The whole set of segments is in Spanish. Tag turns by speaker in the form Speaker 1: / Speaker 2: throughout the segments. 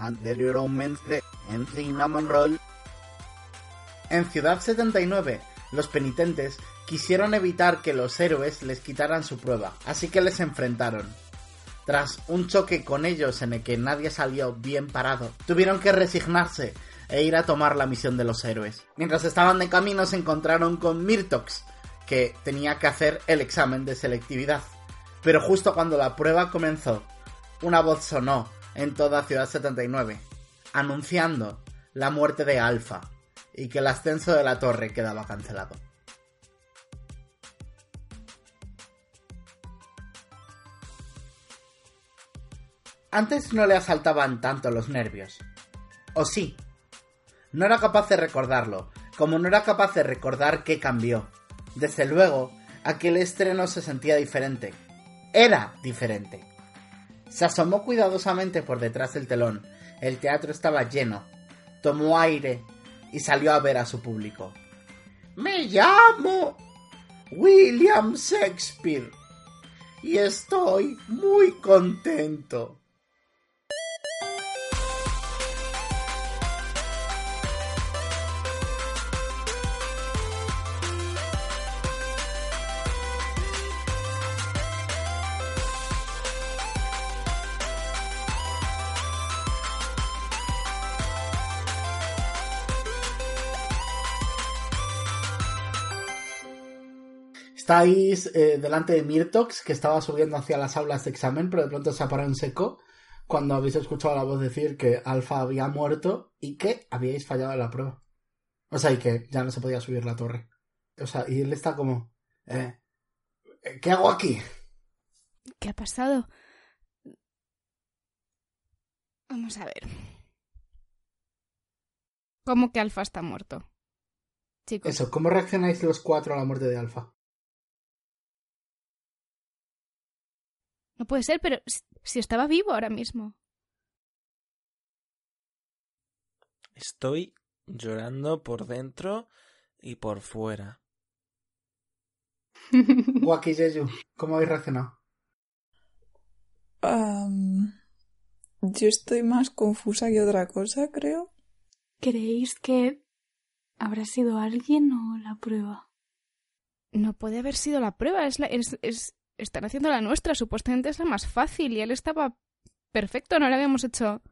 Speaker 1: Anteriormente en Cinnamon Roll. En Ciudad 79, los penitentes quisieron evitar que los héroes les quitaran su prueba, así que les enfrentaron. Tras un choque con ellos en el que nadie salió bien parado, tuvieron que resignarse e ir a tomar la misión de los héroes. Mientras estaban de camino se encontraron con Mirtox, que tenía que hacer el examen de selectividad. Pero justo cuando la prueba comenzó, una voz sonó en toda Ciudad 79, anunciando la muerte de Alpha y que el ascenso de la torre quedaba cancelado. Antes no le asaltaban tanto los nervios. ¿O sí? No era capaz de recordarlo, como no era capaz de recordar qué cambió. Desde luego, aquel estreno se sentía diferente. Era diferente. Se asomó cuidadosamente por detrás del telón. El teatro estaba lleno. Tomó aire y salió a ver a su público. Me llamo William Shakespeare y estoy muy contento. Estáis eh, delante de Mirtox, que estaba subiendo hacia las aulas de examen, pero de pronto se ha parado en seco cuando habéis escuchado la voz decir que Alfa había muerto y que habíais fallado en la prueba. O sea, y que ya no se podía subir la torre. O sea, y él está como... Eh, ¿Qué hago aquí?
Speaker 2: ¿Qué ha pasado? Vamos a ver. ¿Cómo que Alfa está muerto? Chicos.
Speaker 1: Eso, ¿cómo reaccionáis los cuatro a la muerte de Alfa?
Speaker 2: No puede ser, pero si estaba vivo ahora mismo.
Speaker 3: Estoy llorando por dentro y por fuera.
Speaker 1: Waki ¿cómo habéis reaccionado?
Speaker 4: yo estoy más confusa que otra cosa, creo.
Speaker 5: ¿Creéis que habrá sido alguien o la prueba?
Speaker 2: No puede haber sido la prueba, es, la, es, es, están haciendo la nuestra, supuestamente es la más fácil y él estaba perfecto, no le habíamos hecho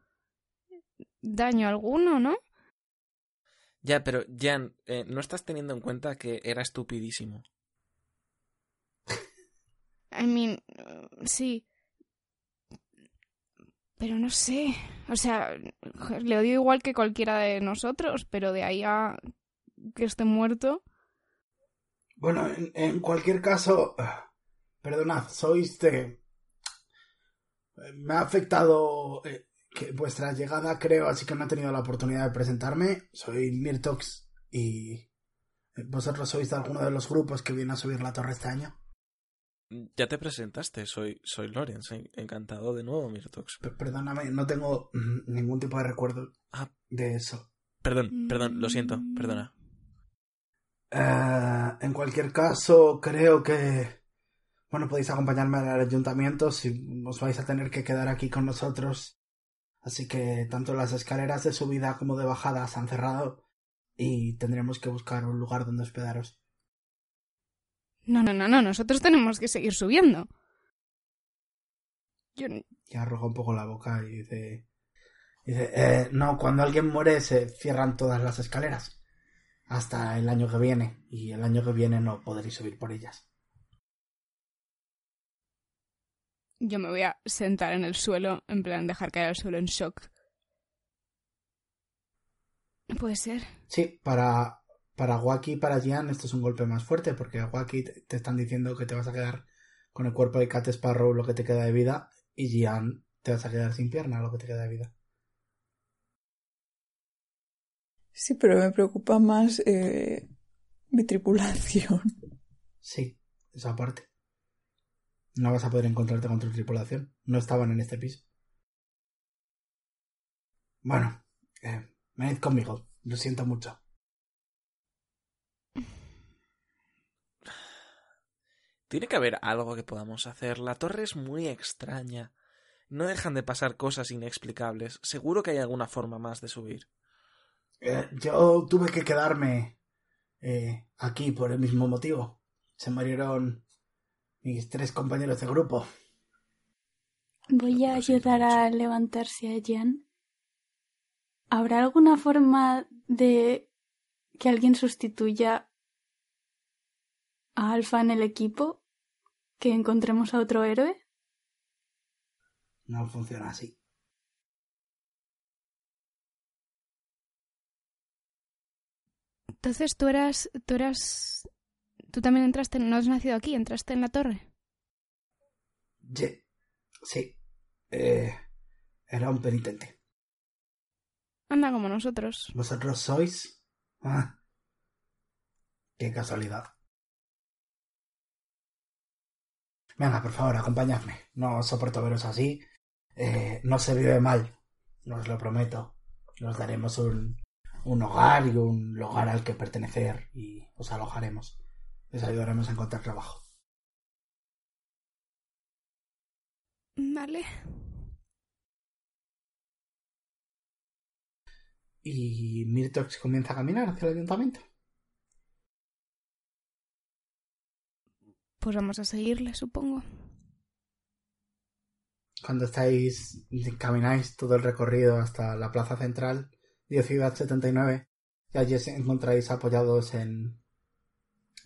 Speaker 2: daño alguno, ¿no?
Speaker 3: Ya, pero Jan, eh, no estás teniendo en cuenta que era estupidísimo.
Speaker 2: I mean, sí. Pero no sé. O sea, le odio igual que cualquiera de nosotros, pero de ahí a que esté muerto.
Speaker 1: Bueno, en cualquier caso, Perdonad, sois de... Me ha afectado eh, que vuestra llegada, creo, así que no he tenido la oportunidad de presentarme. Soy Mirtox y eh, vosotros sois de alguno de los grupos que viene a subir la torre este año.
Speaker 3: Ya te presentaste, soy, soy Lorenz, encantado de nuevo, Mirtox.
Speaker 1: perdóname, no tengo mm, ningún tipo de recuerdo ah. de eso.
Speaker 3: Perdón, perdón, lo siento, perdona.
Speaker 1: Eh, en cualquier caso, creo que bueno, podéis acompañarme al ayuntamiento si os vais a tener que quedar aquí con nosotros. Así que tanto las escaleras de subida como de bajada se han cerrado y tendremos que buscar un lugar donde hospedaros.
Speaker 2: No, no, no, no, nosotros tenemos que seguir subiendo. Yo...
Speaker 1: Y arroja un poco la boca y dice... Dice, eh, no, cuando alguien muere se cierran todas las escaleras. Hasta el año que viene. Y el año que viene no podréis subir por ellas.
Speaker 2: Yo me voy a sentar en el suelo, en plan dejar caer al suelo en shock. ¿No puede ser?
Speaker 1: Sí, para, para Waki y para Gian esto es un golpe más fuerte, porque a Waki te están diciendo que te vas a quedar con el cuerpo de Cat Sparrow lo que te queda de vida, y Gian te vas a quedar sin pierna lo que te queda de vida.
Speaker 4: Sí, pero me preocupa más eh, mi tripulación.
Speaker 1: Sí, esa parte. No vas a poder encontrarte con tu tripulación. No estaban en este piso. Bueno, eh, venid conmigo. Lo siento mucho.
Speaker 3: Tiene que haber algo que podamos hacer. La torre es muy extraña. No dejan de pasar cosas inexplicables. Seguro que hay alguna forma más de subir.
Speaker 1: Eh, yo tuve que quedarme eh, aquí por el mismo motivo. Se murieron mis tres compañeros de grupo.
Speaker 5: Voy a ayudar a levantarse a Jan. ¿Habrá alguna forma de que alguien sustituya a Alfa en el equipo? ¿Que encontremos a otro héroe?
Speaker 1: No funciona así.
Speaker 2: Entonces tú eras. Tú eras. Tú también entraste. No has nacido aquí, entraste en la torre.
Speaker 1: Sí. Eh, era un penitente.
Speaker 2: Anda como nosotros.
Speaker 1: ¿Vosotros sois? Ah. Qué casualidad. Venga, por favor, acompañadme. No soporto veros así. Eh, no se vive mal. Os lo prometo. Nos daremos un, un hogar y un lugar al que pertenecer y os alojaremos. Les ayudaremos a encontrar trabajo.
Speaker 2: Vale.
Speaker 1: Y Mirtox comienza a caminar hacia el ayuntamiento.
Speaker 2: Pues vamos a seguirle, supongo.
Speaker 1: Cuando estáis, camináis todo el recorrido hasta la plaza central de Ciudad 79, y allí os encontráis apoyados en,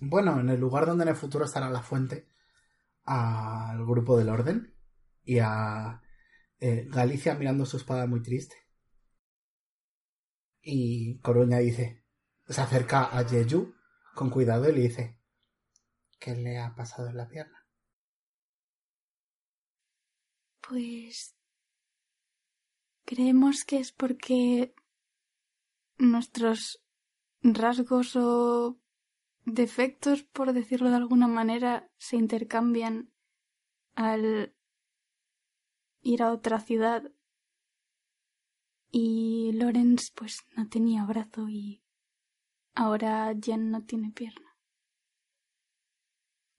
Speaker 1: bueno, en el lugar donde en el futuro estará la fuente, al grupo del orden y a eh, Galicia mirando su espada muy triste. Y Coruña dice, se acerca a Jeju con cuidado y le dice, ¿qué le ha pasado en la pierna?
Speaker 5: Pues creemos que es porque nuestros rasgos o defectos, por decirlo de alguna manera, se intercambian al ir a otra ciudad y Lorenz pues no tenía brazo y ahora Jen no tiene pierna.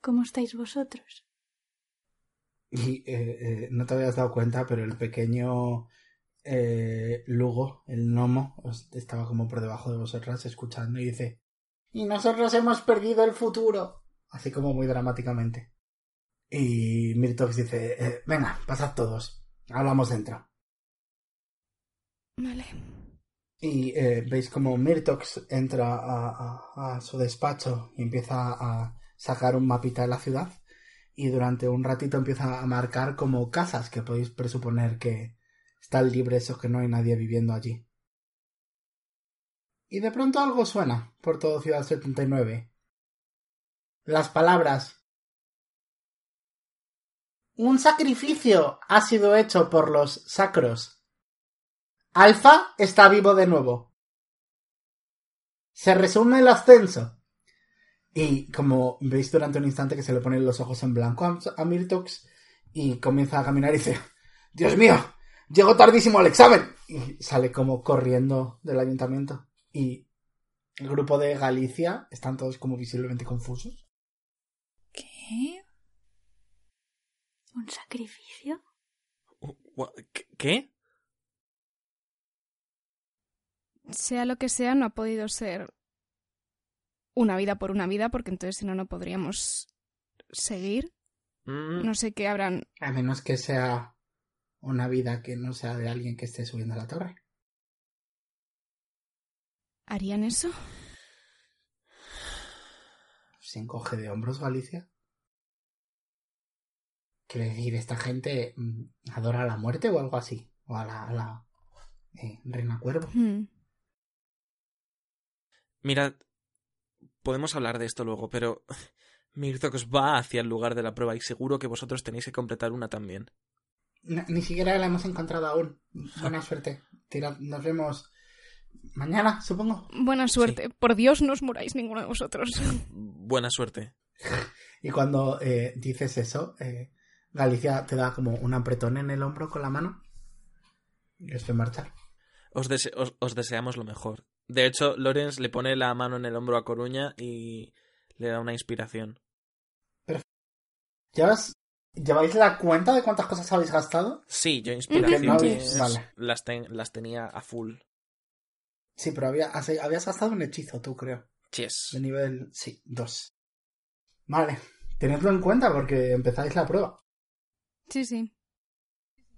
Speaker 5: ¿Cómo estáis vosotros?
Speaker 1: Y eh, eh, no te habías dado cuenta, pero el pequeño eh, Lugo, el gnomo, estaba como por debajo de vosotras escuchando y dice: Y nosotros hemos perdido el futuro. Así como muy dramáticamente. Y Mirtox dice: eh, Venga, pasad todos. Hablamos dentro.
Speaker 2: Vale.
Speaker 1: Y eh, veis como Mirtox entra a, a- a su despacho y empieza a sacar un mapita de la ciudad. Y durante un ratito empieza a marcar como casas que podéis presuponer que están libres o que no hay nadie viviendo allí. Y de pronto algo suena por todo Ciudad 79. Las palabras. Un sacrificio ha sido hecho por los sacros. Alfa está vivo de nuevo. Se resume el ascenso. Y como veis durante un instante que se le ponen los ojos en blanco a, Mirtox y comienza a caminar y dice, Dios mío, llego tardísimo al examen. Y sale como corriendo del ayuntamiento. Y el grupo de Galicia están todos como visiblemente confusos.
Speaker 4: ¿Qué?
Speaker 5: ¿Un sacrificio?
Speaker 3: Gua- ¿Qué- ¿Qué?
Speaker 2: Sea lo que sea, no ha podido ser una vida por una vida, porque entonces si no, no podríamos seguir.
Speaker 3: Mm,
Speaker 2: No sé qué habrán.
Speaker 1: A menos que sea una vida que no sea de alguien que esté subiendo a la torre.
Speaker 2: ¿Harían eso?
Speaker 1: Se encoge de hombros Galicia. Quiere decir, esta gente mm, adora a la muerte o algo así. O a la, a la eh, reina cuervo.
Speaker 2: Hmm.
Speaker 3: Mirad, podemos hablar de esto luego, pero Mirtox va hacia el lugar de la prueba y seguro que vosotros tenéis que completar una también.
Speaker 1: Ni siquiera la hemos encontrado aún. Buena suerte. Tirad, nos vemos mañana, supongo.
Speaker 2: Buena suerte. Por Dios, no os muráis ninguno de vosotros.
Speaker 3: Buena suerte.
Speaker 1: Y cuando eh, dices eso, eh, Galicia te da como un apretón en el hombro con la mano. Y os ve marchar.
Speaker 3: Os, dese- os- os deseamos lo mejor. De hecho, Lorenz le pone la mano en el hombro a Coruña y le da una inspiración.
Speaker 1: ¿Llevas, ¿Lleváis la cuenta de cuántas cosas habéis gastado?
Speaker 3: Sí, yo
Speaker 1: Porque no
Speaker 3: inspiraciones
Speaker 1: habéis- vale.
Speaker 3: las, ten- las tenía a full.
Speaker 1: Sí, pero había, habías gastado un hechizo, tú creo. De nivel, sí, 2. Vale, tenedlo en cuenta porque empezáis la prueba.
Speaker 2: Sí, sí.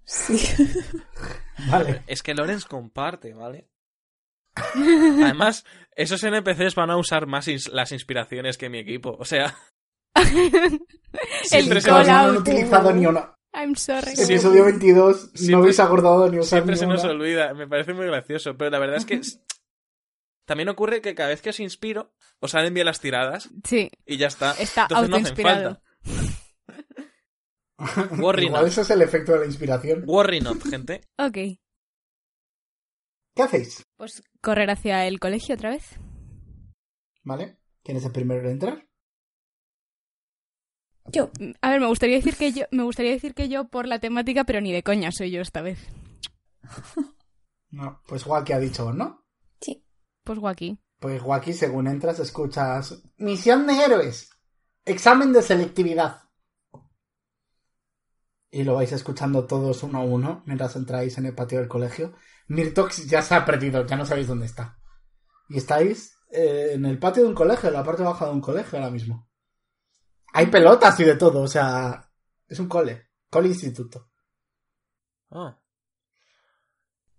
Speaker 4: Sí.
Speaker 1: Vale.
Speaker 3: Es que Lorenz comparte, ¿vale? Además, esos NPCs van a usar más ins- las inspiraciones que mi equipo. O sea,
Speaker 2: El
Speaker 3: Siempre se
Speaker 1: no, han utilizado ni una.
Speaker 2: I'm sorry.
Speaker 1: Episodio 22,
Speaker 3: Siempre-
Speaker 1: no habéis acordado ni usar
Speaker 3: siempre se nos olvida. Me parece muy gracioso. Pero la verdad es que también ocurre que cada vez que os inspiro, os salen bien las tiradas
Speaker 2: Sí,
Speaker 3: y ya está.
Speaker 2: está
Speaker 3: Entonces no hacen falta.
Speaker 1: Igual
Speaker 3: not.
Speaker 1: ese es el efecto de la inspiración.
Speaker 3: Worry not, gente.
Speaker 2: Ok.
Speaker 1: ¿Qué hacéis?
Speaker 2: Pues correr hacia el colegio otra vez.
Speaker 1: ¿Vale? ¿Quién es el primero en entrar?
Speaker 4: Yo.
Speaker 2: A ver, me gustaría decir que yo, me gustaría decir que yo por la temática, pero ni de coña soy yo esta vez.
Speaker 1: No, pues Waki ha dicho, ¿no?
Speaker 4: Sí.
Speaker 2: Pues Joaquín.
Speaker 1: Pues Waki, según entras, escuchas Misión de héroes. Examen de selectividad. Y lo vais escuchando todos uno a uno mientras entráis en el patio del colegio. Mirtox ya se ha perdido, ya no sabéis dónde está. Y estáis eh, en el patio de un colegio, en la parte baja de un colegio ahora mismo. Hay pelotas y de todo, o sea, es un cole, cole instituto.
Speaker 3: Oh.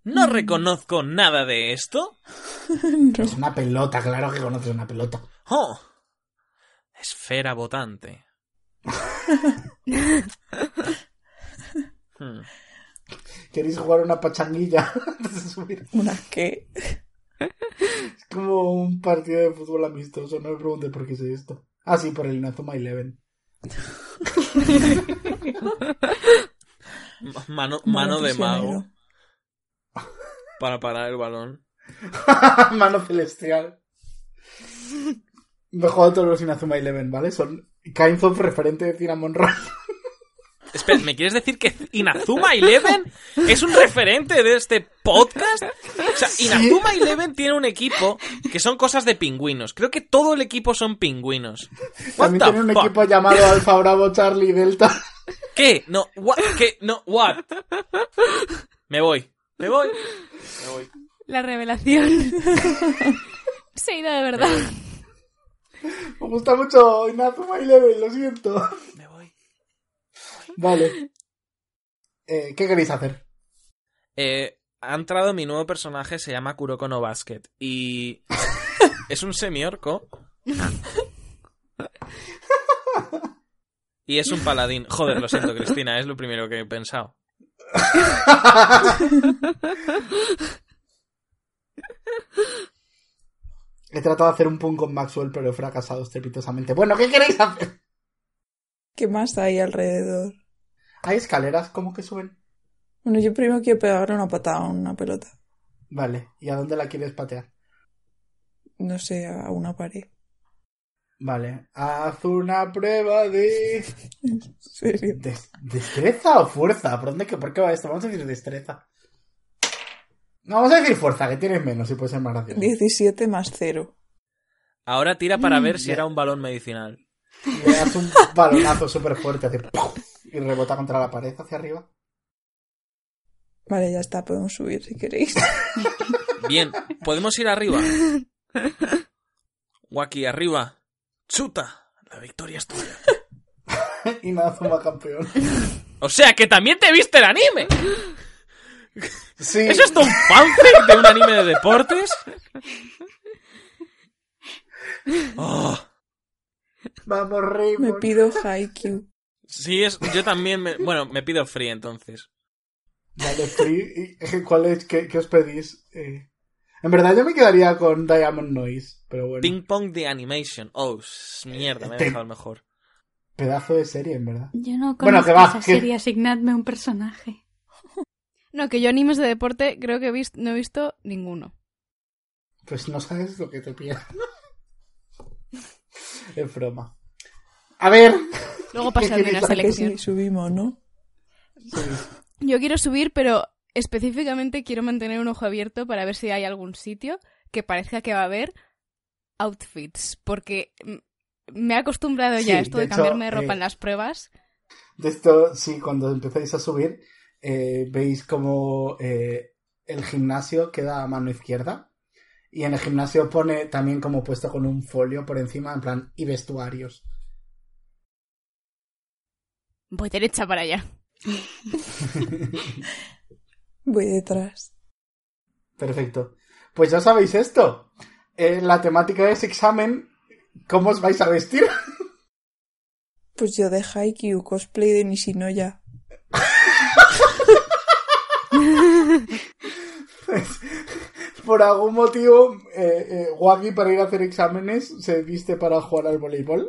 Speaker 3: No reconozco nada de esto.
Speaker 4: No.
Speaker 1: Es una pelota, claro que conoces una pelota.
Speaker 3: Oh. Esfera votante. Hmm.
Speaker 1: ¿Queréis jugar una pachanguilla antes de subir?
Speaker 4: ¿Una qué?
Speaker 1: Es como un partido de fútbol amistoso, no me pregunte por qué sé esto. Ah, sí, por el Inazuma Eleven.
Speaker 3: Mano, mano de mago para parar el balón.
Speaker 1: Mano celestial. Me he jugado todos los Inazuma Eleven, ¿vale? Son Kinds of referente de Cinnamon Roll.
Speaker 3: Espera, ¿me quieres decir que Inazuma Eleven es un referente de este podcast? O sea, Inazuma Eleven tiene un equipo que son cosas de pingüinos. Creo que todo el equipo son pingüinos. What
Speaker 1: También tiene un
Speaker 3: fuck?
Speaker 1: equipo llamado Alfa Bravo Charlie Delta.
Speaker 3: ¿Qué? No, what? ¿Qué? No, what? Me voy. Me voy. Me voy.
Speaker 2: La revelación. Se ha ido de verdad.
Speaker 1: Me gusta mucho Inazuma Eleven, lo siento.
Speaker 3: Me voy.
Speaker 1: Vale. Eh, ¿Qué queréis hacer?
Speaker 3: Eh, ha entrado mi nuevo personaje, se llama Kuroko no Basket. Y es un semiorco. Y es un paladín. Joder, lo siento, Cristina, es lo primero que he pensado.
Speaker 1: He tratado de hacer un pun con Maxwell, pero he fracasado estrepitosamente. Bueno, ¿qué queréis hacer?
Speaker 4: ¿Qué más hay alrededor?
Speaker 1: ¿Hay escaleras como que suben?
Speaker 4: Bueno, yo primero quiero pegarle una patada a una pelota.
Speaker 1: Vale. ¿Y a dónde la quieres patear?
Speaker 4: No sé, a una pared.
Speaker 1: Vale. Haz una prueba de...
Speaker 4: ¿En serio?
Speaker 1: ¿Des- ¿Destreza o fuerza? ¿Por dónde que por qué va esto? Vamos a decir destreza. No, vamos a decir fuerza, que tienes menos y puede ser más gracioso.
Speaker 4: 17 más 0.
Speaker 3: Ahora tira para ver si
Speaker 1: ya.
Speaker 3: era un balón medicinal.
Speaker 1: Le das un balonazo súper fuerte, hace ¡pum! y rebota contra la pared hacia arriba.
Speaker 4: Vale, ya está, podemos subir si queréis.
Speaker 3: Bien, ¿podemos ir arriba? Waki, arriba. Chuta, la victoria es tuya.
Speaker 1: y Nazuma campeón.
Speaker 3: O sea, que también te viste el anime.
Speaker 1: Sí.
Speaker 3: ¿Es esto un fanfic de un anime de deportes? Oh,
Speaker 1: Vamos, Raymond.
Speaker 4: Me pido Haikyuu.
Speaker 3: sí, es, yo también me, bueno, me pido free entonces.
Speaker 1: Vale, Free. ¿y ¿Cuál es? ¿Qué, qué os pedís? Eh, En verdad yo me quedaría con Diamond Noise, pero bueno.
Speaker 3: Ping Pong de Animation. Oh, mierda, me he
Speaker 1: Te-
Speaker 3: dejado el mejor.
Speaker 1: Pedazo de serie, en verdad.
Speaker 5: Yo no conozco
Speaker 1: Bueno, que va,
Speaker 5: esa
Speaker 1: que-
Speaker 5: serie, asignadme un personaje.
Speaker 2: No, que yo animes de deporte creo que he visto, no he visto ninguno.
Speaker 1: Pues no sabes lo que te pierdes. es broma. A ver.
Speaker 2: Luego
Speaker 1: ¿Qué
Speaker 2: pasarme
Speaker 1: quieres
Speaker 2: una
Speaker 1: saber?
Speaker 4: Que
Speaker 2: selección.
Speaker 4: sí, subimos, ¿no?
Speaker 2: Yo quiero subir, pero específicamente quiero mantener un ojo abierto para ver si hay algún sitio que parezca que va a haber outfits, porque me he acostumbrado ya a esto
Speaker 1: de
Speaker 2: de,
Speaker 1: hecho,
Speaker 2: cambiarme de ropa
Speaker 1: eh,
Speaker 2: en las pruebas.
Speaker 1: De esto, sí, cuando empezáis a subir, eh, veis como eh, el gimnasio queda a mano izquierda. Y en el gimnasio pone también como puesto con un folio por encima, en plan, y vestuarios.
Speaker 2: Voy derecha para allá.
Speaker 4: Voy detrás.
Speaker 1: Perfecto. Pues ya sabéis esto. Eh, la temática es examen. ¿Cómo os vais a vestir?
Speaker 4: Pues yo de Haikyuu, cosplay de Nishinoya.
Speaker 1: Pues, por algún motivo, eh, eh, Wagi para ir a hacer exámenes se viste para jugar al voleibol.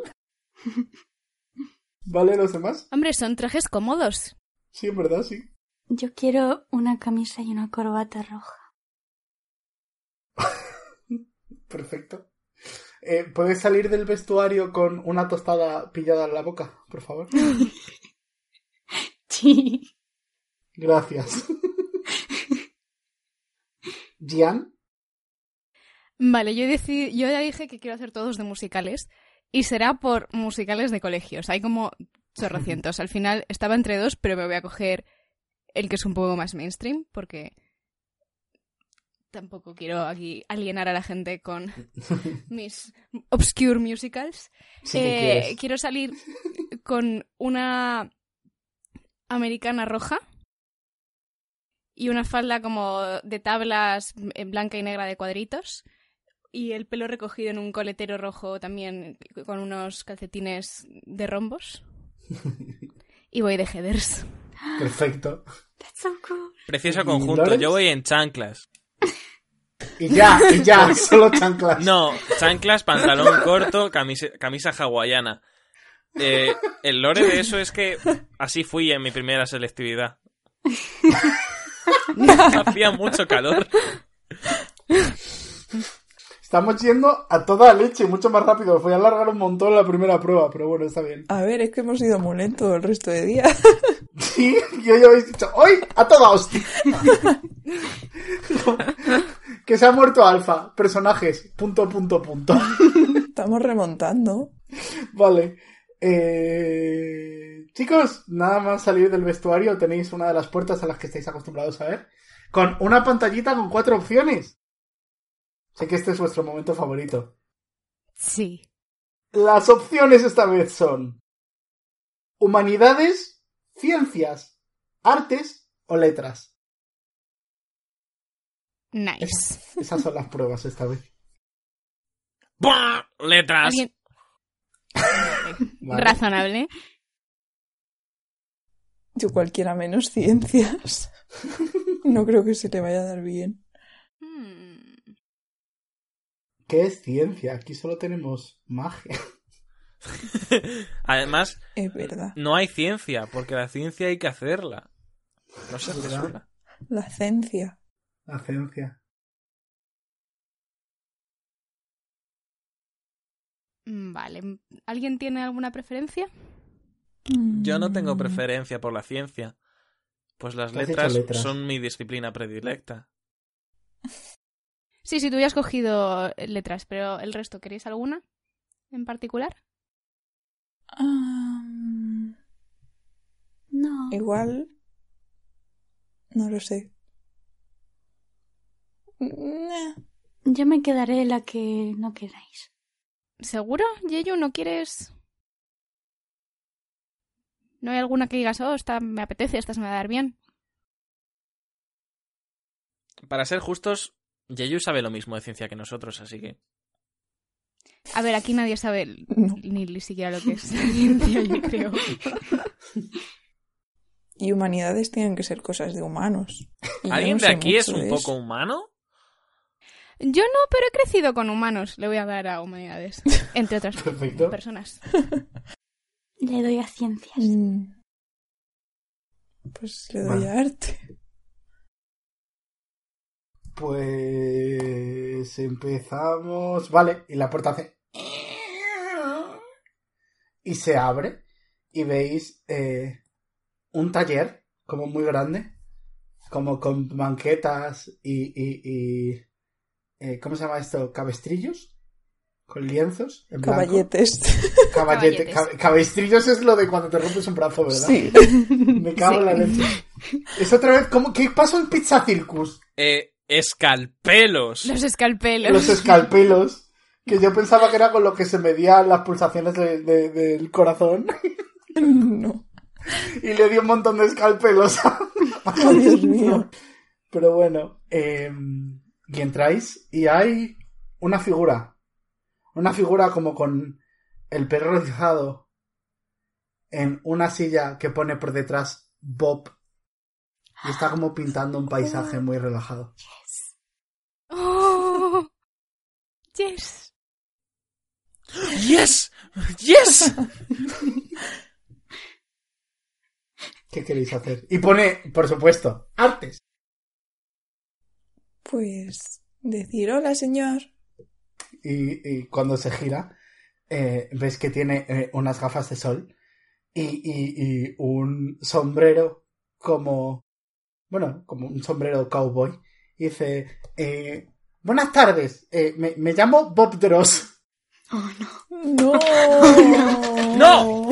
Speaker 1: ¿Vale los demás?
Speaker 2: Hombre, son trajes cómodos.
Speaker 1: Sí, en verdad, sí.
Speaker 5: Yo quiero una camisa y una corbata roja.
Speaker 1: Perfecto. Eh, ¿Puedes salir del vestuario con una tostada pillada en la boca, por favor?
Speaker 5: Sí.
Speaker 1: Gracias. Gian,
Speaker 2: Vale, yo, yo ya dije que quiero hacer todos de musicales y será por musicales de colegios. Hay como chorrocientos. Al final estaba entre dos, pero me voy a coger el que es un poco más mainstream porque tampoco quiero aquí alienar a la gente con mis obscure musicals.
Speaker 1: sí
Speaker 2: Eh, quiero salir con una americana roja y una falda como de tablas en blanca y negra de cuadritos y el pelo recogido en un coletero rojo también con unos calcetines de rombos. Y voy de headers.
Speaker 1: Perfecto.
Speaker 5: That's so cool.
Speaker 3: Precioso
Speaker 1: ¿Y
Speaker 3: conjunto. Yo voy en chanclas.
Speaker 1: Y ya, y ya, solo chanclas.
Speaker 3: No, chanclas, pantalón corto, camisa, camisa hawaiana. Eh, el lore de eso es que así fui en mi primera selectividad. Hacía mucho calor.
Speaker 1: Estamos yendo a toda leche, mucho más rápido. Voy a alargar un montón la primera prueba, pero bueno, está bien.
Speaker 4: A ver, es que hemos ido muy lento el resto de días.
Speaker 1: Sí, yo ya habéis dicho, ¡hoy! ¡A toda hostia! que se ha muerto Alfa. Personajes. Punto, punto, punto.
Speaker 4: Estamos remontando.
Speaker 1: Vale. Eh... Chicos, nada más salir del vestuario tenéis una de las puertas a las que estáis acostumbrados a ver. Con una pantallita con cuatro opciones. Sé que este es vuestro momento favorito.
Speaker 2: Sí.
Speaker 1: Las opciones esta vez son humanidades, ciencias, artes o letras.
Speaker 2: Nice.
Speaker 1: Es- esas son las pruebas esta vez.
Speaker 3: ¡Buah! Letras.
Speaker 2: Razonable.
Speaker 4: Yo cualquiera menos ciencias. No creo que se le vaya a dar bien.
Speaker 2: Hmm.
Speaker 1: ¿Qué es ciencia? Aquí solo tenemos magia.
Speaker 3: Además,
Speaker 4: Es verdad.
Speaker 3: no hay ciencia, porque la ciencia hay que hacerla. No se hace sola.
Speaker 4: La ciencia.
Speaker 1: La ciencia.
Speaker 2: Mm, Vale. ¿Alguien tiene alguna preferencia?
Speaker 3: Yo no tengo
Speaker 4: Mm,
Speaker 3: preferencia por la ciencia, pues las letras,
Speaker 1: letras.
Speaker 3: son mi disciplina predilecta.
Speaker 2: Sí, sí, tú ya has cogido letras, pero el resto, ¿queréis alguna en particular?
Speaker 5: No.
Speaker 4: igual. No lo sé. Nah.
Speaker 5: Yo me quedaré la que no queráis.
Speaker 2: ¿Seguro, Yeyu? ¿No quieres...? ¿No hay alguna que digas, oh, esta me apetece, esta se me va a dar bien?
Speaker 3: Para ser justos, Yeyu sabe lo mismo de ciencia que nosotros, así que...
Speaker 2: A ver, aquí nadie sabe
Speaker 4: No.
Speaker 2: ni, ni siquiera lo que es ciencia, yo creo.
Speaker 4: Y humanidades tienen que ser cosas de humanos. Y
Speaker 3: ¿Alguien
Speaker 4: no
Speaker 3: de aquí es un poco humano?
Speaker 2: Yo no, pero he crecido con humanos. Le voy a dar a humanidades, entre otras
Speaker 1: Perfecto.
Speaker 2: personas.
Speaker 5: Le doy a ciencias.
Speaker 4: Mm. Pues le doy a arte.
Speaker 1: Pues empezamos. Vale, y la puerta hace. Y se abre. Y veis eh, un taller, como muy grande. Como con banquetas y. y, y eh, ¿Cómo se llama esto? ¿Cabestrillos? Con lienzos. En.
Speaker 4: Caballetes.
Speaker 1: Caballete-
Speaker 2: Caballetes.
Speaker 1: cab- cabestrillos es lo de cuando te rompes un brazo, ¿verdad?
Speaker 4: Sí.
Speaker 1: Me cago en la leche. Es otra vez, ¿cómo, ¿qué pasó en Pizza Circus?
Speaker 3: Eh, escalpelos.
Speaker 2: Los escalpelos.
Speaker 1: Los escalpelos. Que yo pensaba que era con lo que se medían las pulsaciones de- de- del corazón.
Speaker 4: No.
Speaker 1: Y le dio un montón de escalpelos. a-
Speaker 4: Oh, Dios mío.
Speaker 1: Pero bueno. eh, y entráis y hay una figura. Una figura como con el pelo rizado. En una silla que pone por detrás Bob. Y está como pintando un paisaje muy relajado.
Speaker 2: Oh, yes.
Speaker 3: ¡Yes! ¡Yes!
Speaker 1: ¿Qué queréis hacer? Y pone, por supuesto, artes.
Speaker 4: Pues decir hola, señor.
Speaker 1: Y, y cuando se gira, eh, ves que tiene eh, unas gafas de sol y, y- y un sombrero como, bueno, como un sombrero cowboy. Y dice, eh, buenas tardes, eh, me, me llamo Bob Dross.
Speaker 5: Oh, no.
Speaker 4: No.
Speaker 3: No.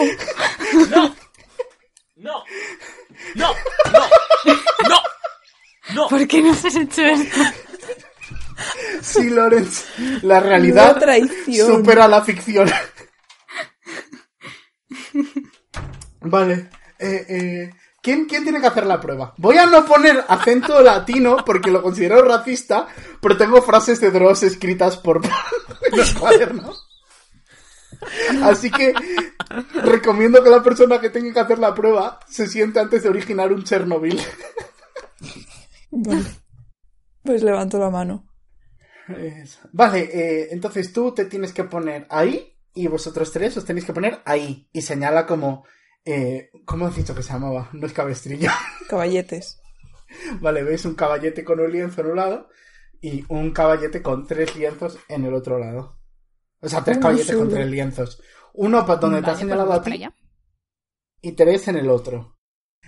Speaker 3: ¡No! ¡No! ¡No! ¡No! ¡No! ¡No!
Speaker 5: ¿Por qué nos has hecho esto?
Speaker 1: Sí, Lawrence, la
Speaker 4: No
Speaker 1: realidad
Speaker 4: traición.
Speaker 1: supera la ficción. vale, eh, eh, ¿quién, ¿quién tiene que hacer la prueba? Voy a no poner acento latino porque lo considero racista, pero tengo frases de Dross escritas por los cuadernos. Así que recomiendo que la persona que tenga que hacer la prueba se siente antes de originar un Chernobyl.
Speaker 4: Vale. Pues levanto la mano.
Speaker 1: Vale, eh, entonces tú te tienes que poner ahí y vosotros tres os tenéis que poner ahí. Y señala como... Eh, ¿Cómo has dicho que se llamaba? No es cabestrillo.
Speaker 4: Caballetes.
Speaker 1: vale, veis un caballete con un lienzo en un lado y un caballete con tres lienzos en el otro lado. O sea, tres
Speaker 4: Uno
Speaker 1: caballetes con tres lienzos. Uno para donde te
Speaker 2: Vale,
Speaker 1: ha
Speaker 2: pues
Speaker 1: señalado a ti y tres en el otro.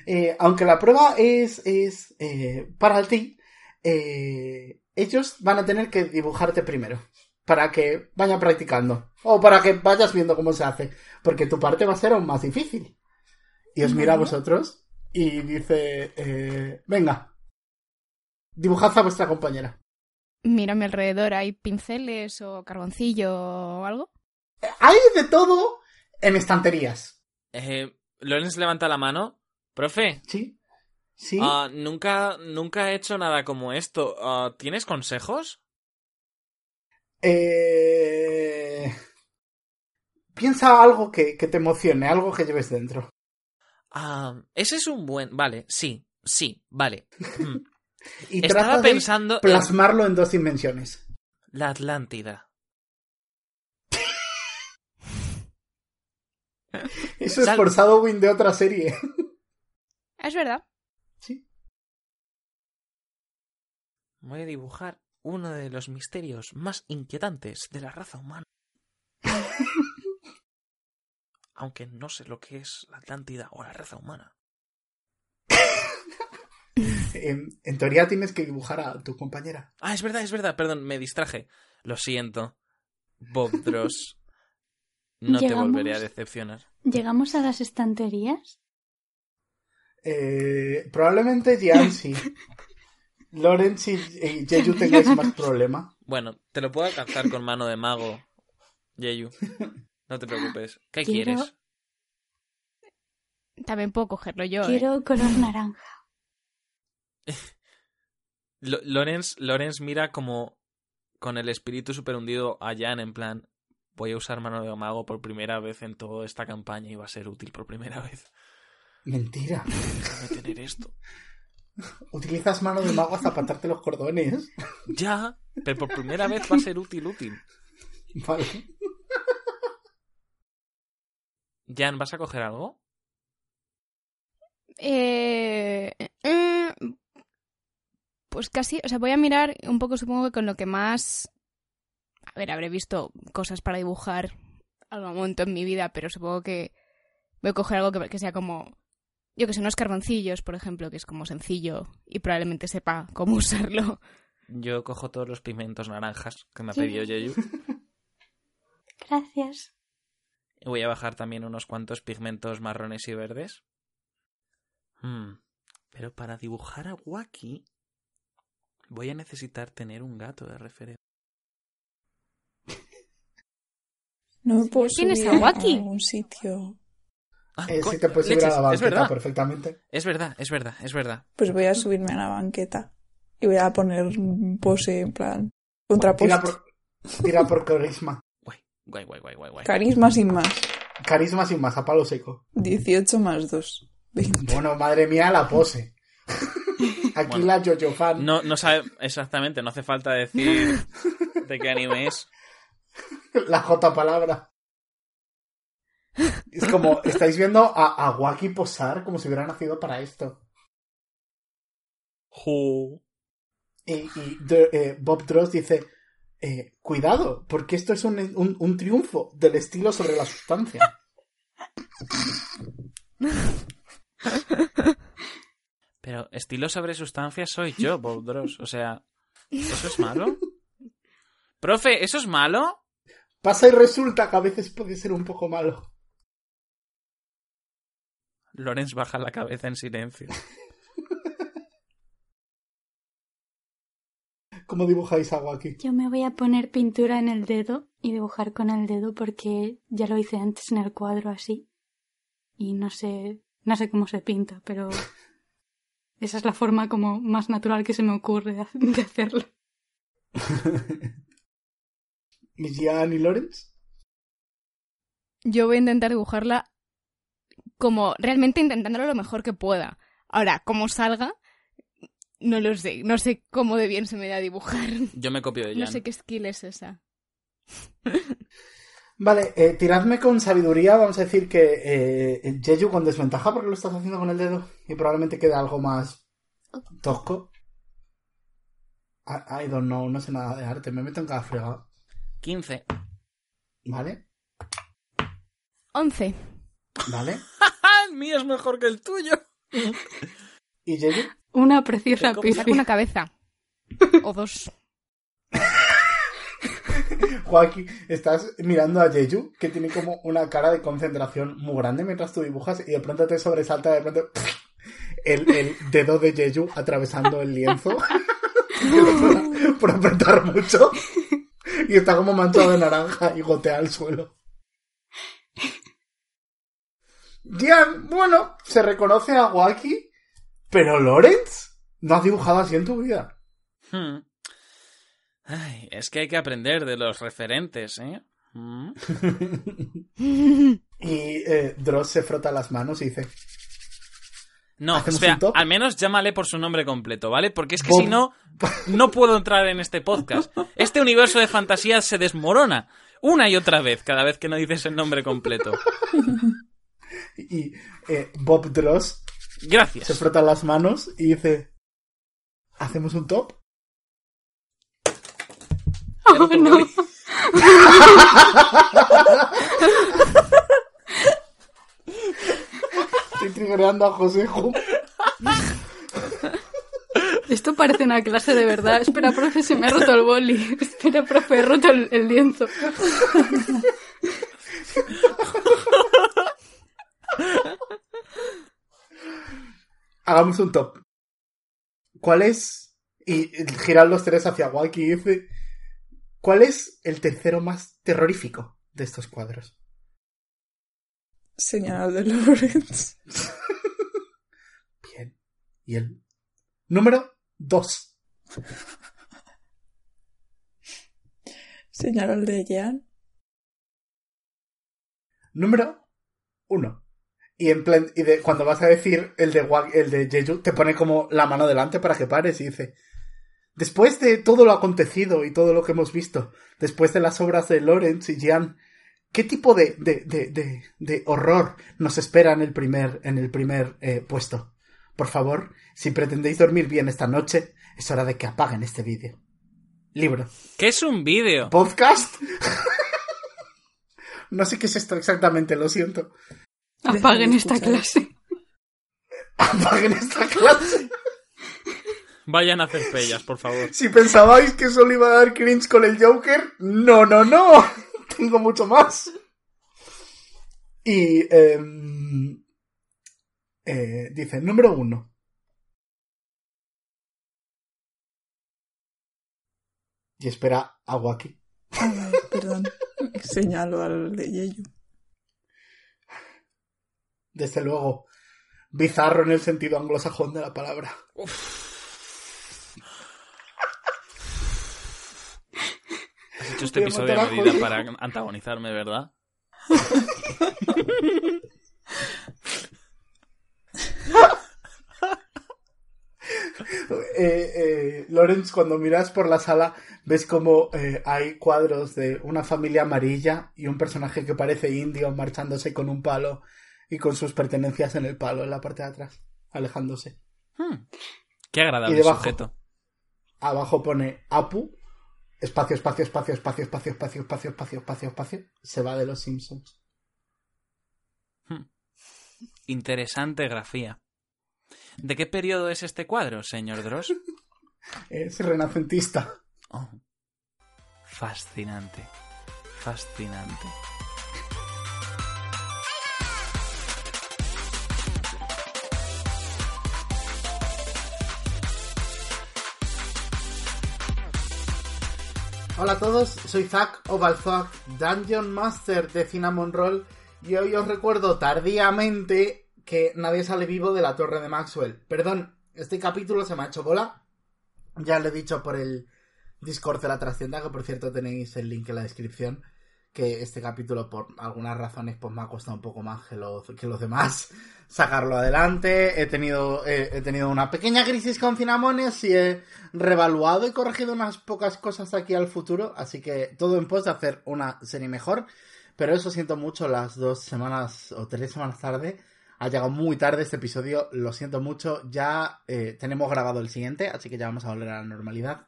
Speaker 1: Eh, aunque la prueba es, es eh, para ti, eh, ellos van a tener que dibujarte primero. Para que vayan practicando. O para que vayas viendo cómo se hace. Porque tu parte va a ser aún más difícil. Y os mira a vosotros y dice, eh, venga, dibujad a vuestra compañera.
Speaker 2: Mira a mi alrededor, ¿hay pinceles o carboncillo o algo?
Speaker 1: Hay de todo en estanterías.
Speaker 3: Eh, Lorenz levanta la mano. Profe,
Speaker 1: ¿Sí? ¿Sí?
Speaker 3: ah, nunca, nunca he hecho nada como esto. Ah, ¿Tienes consejos?
Speaker 1: Eh... Piensa algo que, que te emocione, algo que lleves dentro.
Speaker 3: Ah, ese es un buen. Vale, sí, sí, vale. Hmm.
Speaker 1: Y
Speaker 3: Estaba
Speaker 1: trata de
Speaker 3: pensando
Speaker 1: plasmarlo en dos dimensiones.
Speaker 3: la Atlántida.
Speaker 1: Eso es
Speaker 3: Sal-
Speaker 1: por Shadowing de otra serie.
Speaker 2: Es verdad.
Speaker 1: Sí.
Speaker 3: Voy a dibujar uno de los misterios más inquietantes de la raza humana. Aunque no sé lo que es la Atlántida o la raza humana.
Speaker 1: En, en teoría tienes que dibujar a tu compañera.
Speaker 3: Ah, es verdad, es verdad, perdón, me distraje. Lo siento. Bob Dross. No te volveré a decepcionar.
Speaker 5: ¿Llegamos a las estanterías?
Speaker 1: Eh, probablemente Jian sí. Lawrence y, y Jeju tengáis más problema.
Speaker 3: Bueno, te lo puedo alcanzar con mano de mago, Yeyu. No te preocupes. ¿Qué
Speaker 5: Quiero-
Speaker 3: quieres?
Speaker 2: También puedo cogerlo yo. ¿eh?
Speaker 5: Quiero color naranja.
Speaker 3: Lo- Lorenz, Lorenz mira como con el espíritu super hundido a Jan en plan voy a usar mano de mago por primera vez en toda esta campaña y va a ser útil por primera vez.
Speaker 1: Mentira.
Speaker 3: Déjame tener esto.
Speaker 1: Utilizas mano de mago hasta patarte los cordones.
Speaker 3: Ya, pero por primera vez va a ser útil, útil.
Speaker 1: Vale.
Speaker 3: Jan, ¿vas a coger algo?
Speaker 2: Eh, eh, Pues casi, o sea, voy a mirar un poco, supongo que con lo que más... A ver, habré visto cosas para dibujar algún momento en mi vida, pero supongo que voy a coger algo que, que sea como... Yo que sé, unos carboncillos, por ejemplo, que es como sencillo y probablemente sepa cómo usarlo.
Speaker 3: Yo cojo todos los pigmentos naranjas que me ha
Speaker 5: Sí.
Speaker 3: pedido Yeyu.
Speaker 5: Gracias.
Speaker 3: Y voy a bajar también unos cuantos pigmentos marrones y verdes. Hmm, Pero para dibujar a Wacky voy a necesitar tener un gato de referencia.
Speaker 4: No me puedo
Speaker 2: ¿Tienes
Speaker 4: subir
Speaker 2: a Wacky?
Speaker 4: algún sitio.
Speaker 3: Ah,
Speaker 1: Eh, te puedes subir
Speaker 3: leches,
Speaker 1: a la
Speaker 3: es
Speaker 1: banqueta
Speaker 3: verdad,
Speaker 1: perfectamente.
Speaker 3: es verdad, es verdad, es verdad.
Speaker 4: Pues voy a subirme a la banqueta y voy a poner un pose en plan contrapuesto.
Speaker 1: Tira por, tira por carisma.
Speaker 3: Guay, guay, guay, guay, guay, guay.
Speaker 4: Carisma sin más.
Speaker 1: Carisma sin más, a palo seco.
Speaker 4: 18 más 2. 20.
Speaker 1: Bueno, madre mía, la pose. Aquí
Speaker 3: Bueno.
Speaker 1: la Jojo fan.
Speaker 3: No, no sabe exactamente, no hace falta decir de qué anime es.
Speaker 1: La J palabra. Es como, estáis viendo a, a Wacky posar como si hubiera nacido para esto.
Speaker 3: Jo.
Speaker 1: Y, y de- eh, Bob Dross dice, eh, cuidado, porque esto es un, un- un triunfo del estilo sobre la sustancia.
Speaker 3: Pero estilo sobre sustancias soy yo, Bob Dross. O sea, ¿eso es malo? Profe, ¿eso es malo?
Speaker 1: Pasa y resulta que a veces puede ser un poco malo.
Speaker 3: Lorenz baja la cabeza en silencio.
Speaker 1: ¿Cómo dibujáis a Wacky?
Speaker 5: Yo me voy a poner pintura en el dedo y dibujar con el dedo porque ya lo hice antes en el cuadro así. Y no sé, no sé cómo se pinta, pero esa es la forma como más natural que se me ocurre de ha- de hacerlo.
Speaker 1: ¿Y Gian y Lorenz?
Speaker 2: Yo voy a intentar dibujarla como realmente intentándolo lo mejor que pueda. Ahora, cómo salga, no lo sé. No sé cómo de bien se me da dibujar.
Speaker 3: Yo me copio de
Speaker 2: No
Speaker 3: Jan.
Speaker 2: sé qué skill es esa.
Speaker 1: Vale, eh, tiradme con sabiduría, vamos a decir que eh, Jeju con desventaja porque lo estás haciendo con el dedo y probablemente quede algo más tosco. I, I don't know, no sé nada de arte, me meto en cada fregado.
Speaker 3: 15.
Speaker 1: ¿Vale?
Speaker 2: 11.
Speaker 1: ¿Vale?
Speaker 3: El mío es mejor que el tuyo.
Speaker 1: ¿Y Jeju?
Speaker 5: Una preciosa
Speaker 3: ¿Cómo
Speaker 5: pifia.
Speaker 2: Una cabeza. O dos.
Speaker 1: Joaquín, estás mirando a Jeju, que tiene como una cara de concentración muy grande mientras tú dibujas y de pronto te sobresalta de pronto el, el dedo de Jeju atravesando el lienzo por, apretar mucho y está como manchado de naranja y gotea al suelo. Gian, bueno, se reconoce a Waki, pero Lorenz no has dibujado así en tu vida.
Speaker 3: Hmm. Ay, es que hay que aprender de los referentes, ¿eh? Hmm.
Speaker 1: Y eh, Dross se frota las manos y dice,
Speaker 3: No, al menos llámale por su nombre completo, ¿vale? Porque es que
Speaker 1: Bob-
Speaker 3: si no, no puedo entrar en este podcast. Este universo de fantasía se desmorona una y otra vez cada vez que no dices el nombre completo.
Speaker 1: y eh, Bob Dross se
Speaker 3: Gracias.
Speaker 1: frota las manos y dice, ¿hacemos un top?
Speaker 5: Oh, no.
Speaker 1: Estoy triggerando a Josejo.
Speaker 5: Esto parece una clase de verdad. Espera, profe, se me ha roto el boli. Espera, profe, he roto el, el lienzo.
Speaker 1: Hagamos un top. ¿Cuál es? Y giran los tres hacia Waki y dice, ¿cuál es el tercero más terrorífico de estos cuadros?
Speaker 4: Señal de Lorenz.
Speaker 1: Bien. Y el número dos.
Speaker 4: Señal de Jan.
Speaker 1: Número uno. Y en plan, y de, cuando vas a decir el de el de Jeju, te pone como la mano delante para que pares y dice Después de todo lo acontecido y todo lo que hemos visto, después de las obras de Lawrence y Jan, ¿qué tipo de, de, de, de, de horror nos espera en el primer, en el primer eh, puesto? Por favor, si pretendéis dormir bien esta noche, es hora de que apaguen este vídeo. Libro.
Speaker 3: ¿Qué es un vídeo?
Speaker 1: ¿Podcast? no sé qué es esto exactamente, lo siento.
Speaker 5: Apaguen esta clase.
Speaker 1: Apaguen esta clase.
Speaker 3: Vayan a hacer pellas, por favor.
Speaker 1: Si pensabais que solo iba a dar cringe con el Joker, no, no, no. Tengo mucho más. Y em, eh, dice, número uno. Y espera agua aquí.
Speaker 4: Ay, perdón. Señalo al de Yeyu.
Speaker 1: Desde luego, bizarro en el sentido anglosajón de la palabra.
Speaker 3: Has hecho este episodio a medida para antagonizarme, ¿verdad?
Speaker 1: Eh, eh, Lorenz, cuando miras por la sala, ves como eh, hay cuadros de una familia amarilla y un personaje que parece indio marchándose con un palo y con sus pertenencias en el palo, en la parte de atrás, alejándose.
Speaker 3: Hmm. Qué
Speaker 1: Y
Speaker 3: agradable
Speaker 1: debajo.
Speaker 3: sujeto.
Speaker 1: Abajo pone Apu, espacio, espacio, espacio, espacio, espacio, espacio, espacio, espacio, espacio, espacio. Se va de los Simpsons.
Speaker 3: Interesante grafía. ¿De qué periodo es este cuadro, señor Dross?
Speaker 1: Es renacentista.
Speaker 3: Oh. Fascinante. Fascinante.
Speaker 1: Hola a todos, soy Zack Ovalzak, Dungeon Master de Cinnamon Roll, y hoy os recuerdo tardíamente que nadie sale vivo de la torre de Maxwell. Perdón, este capítulo se me ha hecho bola. Ya lo he dicho por el Discord de la trascienda, que por cierto tenéis el link en la descripción. Que este capítulo, por algunas razones, pues me ha costado un poco más que los, que los demás sacarlo adelante. He tenido, he tenido una pequeña crisis con Cinamones y he revaluado y corregido unas pocas cosas aquí al futuro. Así que todo en pos de hacer una serie mejor. Pero eso siento mucho, las dos semanas o tres semanas tarde. Ha llegado muy tarde este episodio, lo siento mucho. Ya eh, tenemos grabado el siguiente, así que ya vamos a volver a la normalidad.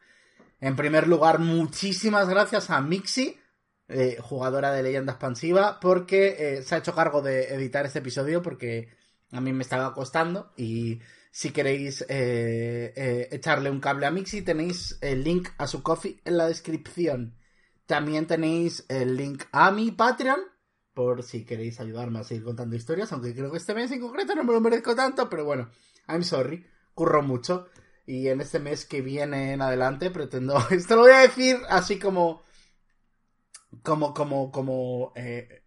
Speaker 1: En primer lugar, muchísimas gracias a Mixi, eh, jugadora de leyenda expansiva, porque eh, se ha hecho cargo de editar este episodio porque a mí me estaba costando y si queréis eh, eh, echarle un cable a Mixi tenéis el link a su coffee en la descripción. También tenéis el link a mi Patreon por si queréis ayudarme a seguir contando historias, aunque creo que este mes en concreto no me lo merezco tanto, pero bueno, I'm sorry, curro mucho. Y en este mes que viene en adelante pretendo, esto lo voy a decir así como, como, como, como eh,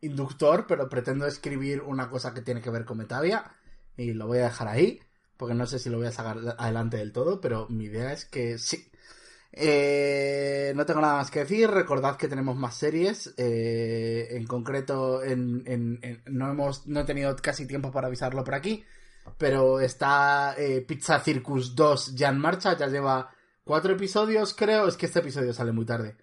Speaker 1: inductor, pero pretendo escribir una cosa que tiene que ver con Metavia y lo voy a dejar ahí, porque no sé si lo voy a sacar adelante del todo, pero mi idea es que sí. Eh, no tengo nada más que decir. Recordad que tenemos más series. Eh, en concreto, en, en- no, hemos, no he tenido casi tiempo para avisarlo por aquí. Pero está eh, Pizza Circus 2 ya en marcha. Ya lleva cuatro episodios, creo. Es que este episodio sale muy tarde.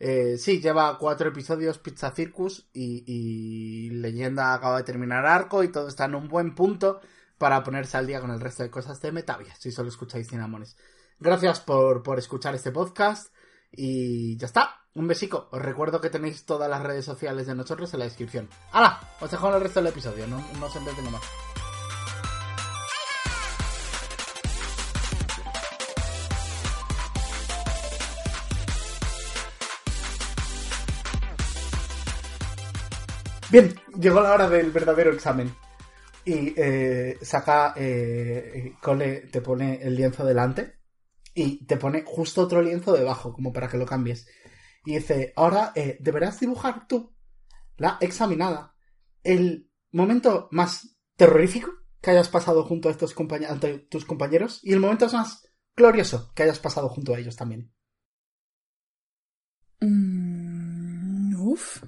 Speaker 1: Eh, sí, lleva cuatro episodios Pizza Circus y, y Leyenda acaba de terminar arco y todo está en un buen punto para ponerse al día con el resto de cosas de Metavia, si solo escucháis Cinamones. Gracias por, por escuchar este podcast y ya está. Un besico. Os recuerdo que tenéis todas las redes sociales de nosotros en la descripción. ¡Hala! Os dejo en el resto del episodio, no, no os entretengo más. Bien, llegó la hora del verdadero examen. Y eh, saca, eh, Cole te pone el lienzo delante y te pone justo otro lienzo debajo, como para que lo cambies. Y dice, ahora eh, deberás dibujar tú, la examinada, el momento más terrorífico que hayas pasado junto a estos ante tus compañeros y el momento más glorioso que hayas pasado junto a ellos también.
Speaker 4: Mm, uf.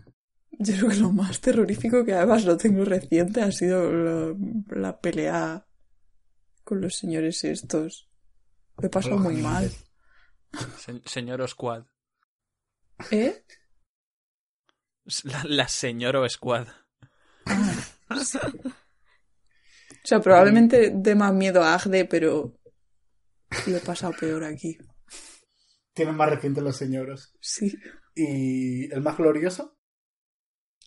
Speaker 4: Yo creo que lo más terrorífico, que además lo tengo reciente, ha sido la, la pelea con los señores estos. Me he pasado muy mal.
Speaker 3: Se- señor Squad.
Speaker 4: ¿Eh?
Speaker 3: La, la señor Squad.
Speaker 4: O sea, probablemente dé más miedo a Agde, pero lo he pasado peor aquí.
Speaker 1: Tienen más reciente los señoros.
Speaker 4: Sí.
Speaker 1: ¿Y el más glorioso?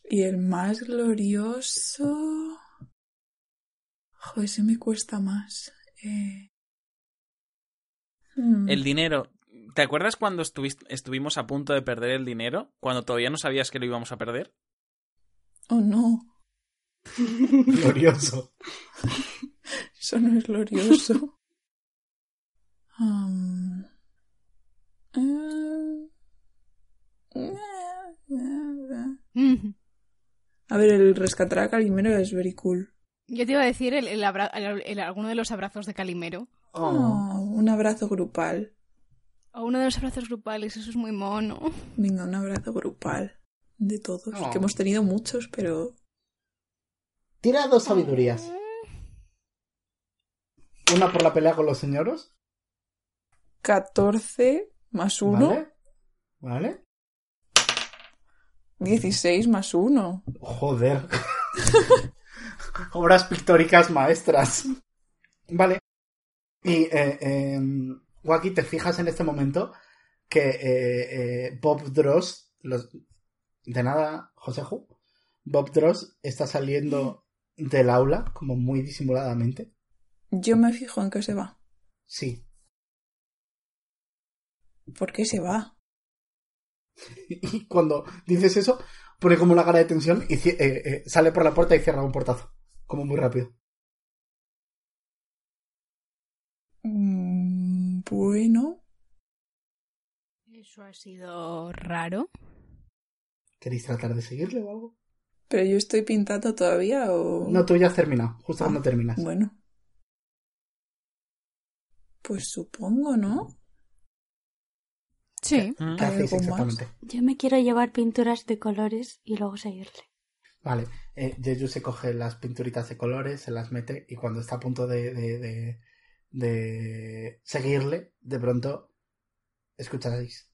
Speaker 4: Y el más glorioso. Joder, se me cuesta más. Eh... hmm.
Speaker 3: El dinero. ¿Te acuerdas cuando estuvist- estuvimos a punto de perder el dinero? Cuando todavía no sabías que lo íbamos a perder.
Speaker 4: Oh no,
Speaker 1: Glorioso.
Speaker 4: eso no es glorioso. Um,
Speaker 2: Mm.
Speaker 4: A ver, el rescatar a Calimero es very cool.
Speaker 2: Yo te iba a decir el, el abra- el- el- alguno de los abrazos de Calimero.
Speaker 1: Oh.
Speaker 4: Oh, un abrazo grupal.
Speaker 2: O uno de los abrazos grupales, eso es muy mono.
Speaker 4: Venga, un abrazo grupal. De todos.
Speaker 1: Oh.
Speaker 4: Que hemos tenido muchos, pero.
Speaker 1: Tira dos sabidurías. Una por la pelea con los señoros.
Speaker 4: 14 más 1.
Speaker 1: ¿Vale? ¿Vale?
Speaker 4: 16 más 1.
Speaker 1: Joder. Obras pictóricas maestras. Vale. Y, eh, eh, Wacky, te fijas en este momento que eh, eh, Bob Dross, los... de nada, Joseju, Bob Dross está saliendo del aula como muy disimuladamente.
Speaker 4: Yo me fijo en que se va.
Speaker 1: Sí.
Speaker 4: ¿Por qué se va?
Speaker 1: Y cuando dices eso, pone como una cara de tensión y eh, eh, sale por la puerta y cierra un portazo. Como muy rápido.
Speaker 4: Mm, bueno.
Speaker 2: Eso ha sido raro.
Speaker 1: ¿Queréis tratar de seguirle o algo?
Speaker 4: ¿Pero yo estoy pintando todavía o.?
Speaker 1: No, tú ya has terminado, justo
Speaker 4: Ah,
Speaker 1: cuando terminas.
Speaker 4: Bueno. Pues supongo, ¿no?
Speaker 2: Sí.
Speaker 1: ¿Qué
Speaker 4: ¿Hay
Speaker 1: hacéis
Speaker 4: algo más?
Speaker 1: exactamente?
Speaker 5: Yo me quiero llevar pinturas de colores y luego seguirle.
Speaker 1: Vale, eh, Jeju se coge las pinturitas de colores, se las mete y cuando está a punto de, de, de, de seguirle, de pronto escucharéis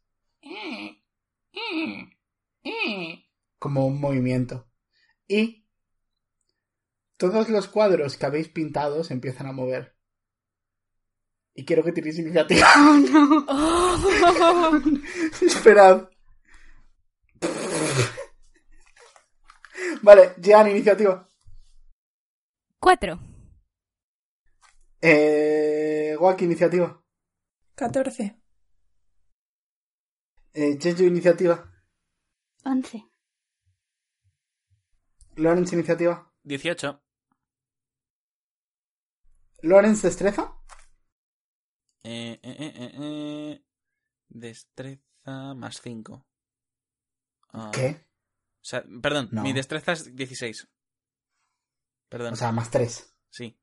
Speaker 1: como un movimiento. Y todos los cuadros que habéis pintado se empiezan a mover. Y quiero que tiréis iniciativa.
Speaker 2: Oh.
Speaker 1: Esperad. Vale, Jean, iniciativa.
Speaker 2: Cuatro.
Speaker 1: Eh, Waki, iniciativa.
Speaker 4: 14.
Speaker 1: Eh, Jeju, iniciativa.
Speaker 5: Once.
Speaker 1: Lawrence, iniciativa.
Speaker 3: 18.
Speaker 1: Lawrence, destreza.
Speaker 3: Eh, eh, eh, eh, eh. Destreza más 5.
Speaker 1: ¿Qué?
Speaker 3: O sea, perdón,
Speaker 1: No.
Speaker 3: mi destreza es 16. Perdón.
Speaker 1: O sea, más tres.
Speaker 3: sí.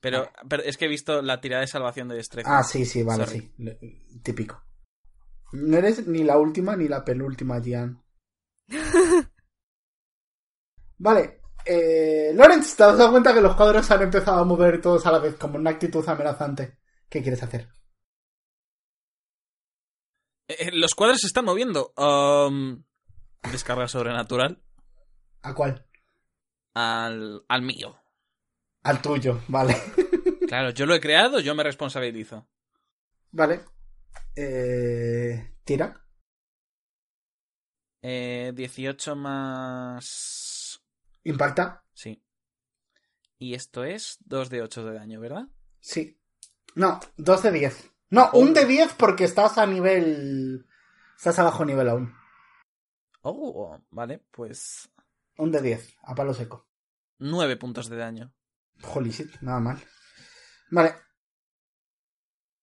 Speaker 3: Pero, pero es que he visto la tirada de salvación de destreza.
Speaker 1: Ah, sí, sí, vale,
Speaker 3: Sorry.
Speaker 1: sí. Típico. No eres ni la última ni la penúltima, Jean. Vale. Eh, Lawrence, ¿te has dado cuenta que los cuadros han empezado a mover todos a la vez, como una actitud amenazante? ¿Qué quieres hacer?
Speaker 3: Eh, eh, los cuadros se están moviendo. Um, descarga sobrenatural
Speaker 1: ¿A cuál?
Speaker 3: al, al mío.
Speaker 1: Al tuyo, vale.
Speaker 3: Claro, yo lo he creado, yo me responsabilizo.
Speaker 1: Vale. Eh, tira.
Speaker 3: Eh, 18 más...
Speaker 1: Impacta.
Speaker 3: Sí. Y esto es 2 de 8 de daño, ¿verdad?
Speaker 1: Sí. No, 2 de 10. No,
Speaker 3: Oh.
Speaker 1: un de 10 porque estás a nivel. Estás a bajo nivel aún.
Speaker 3: Oh, vale, pues...
Speaker 1: Un de 10, a palo seco.
Speaker 3: 9 puntos de daño.
Speaker 1: Holy shit, nada mal. Vale.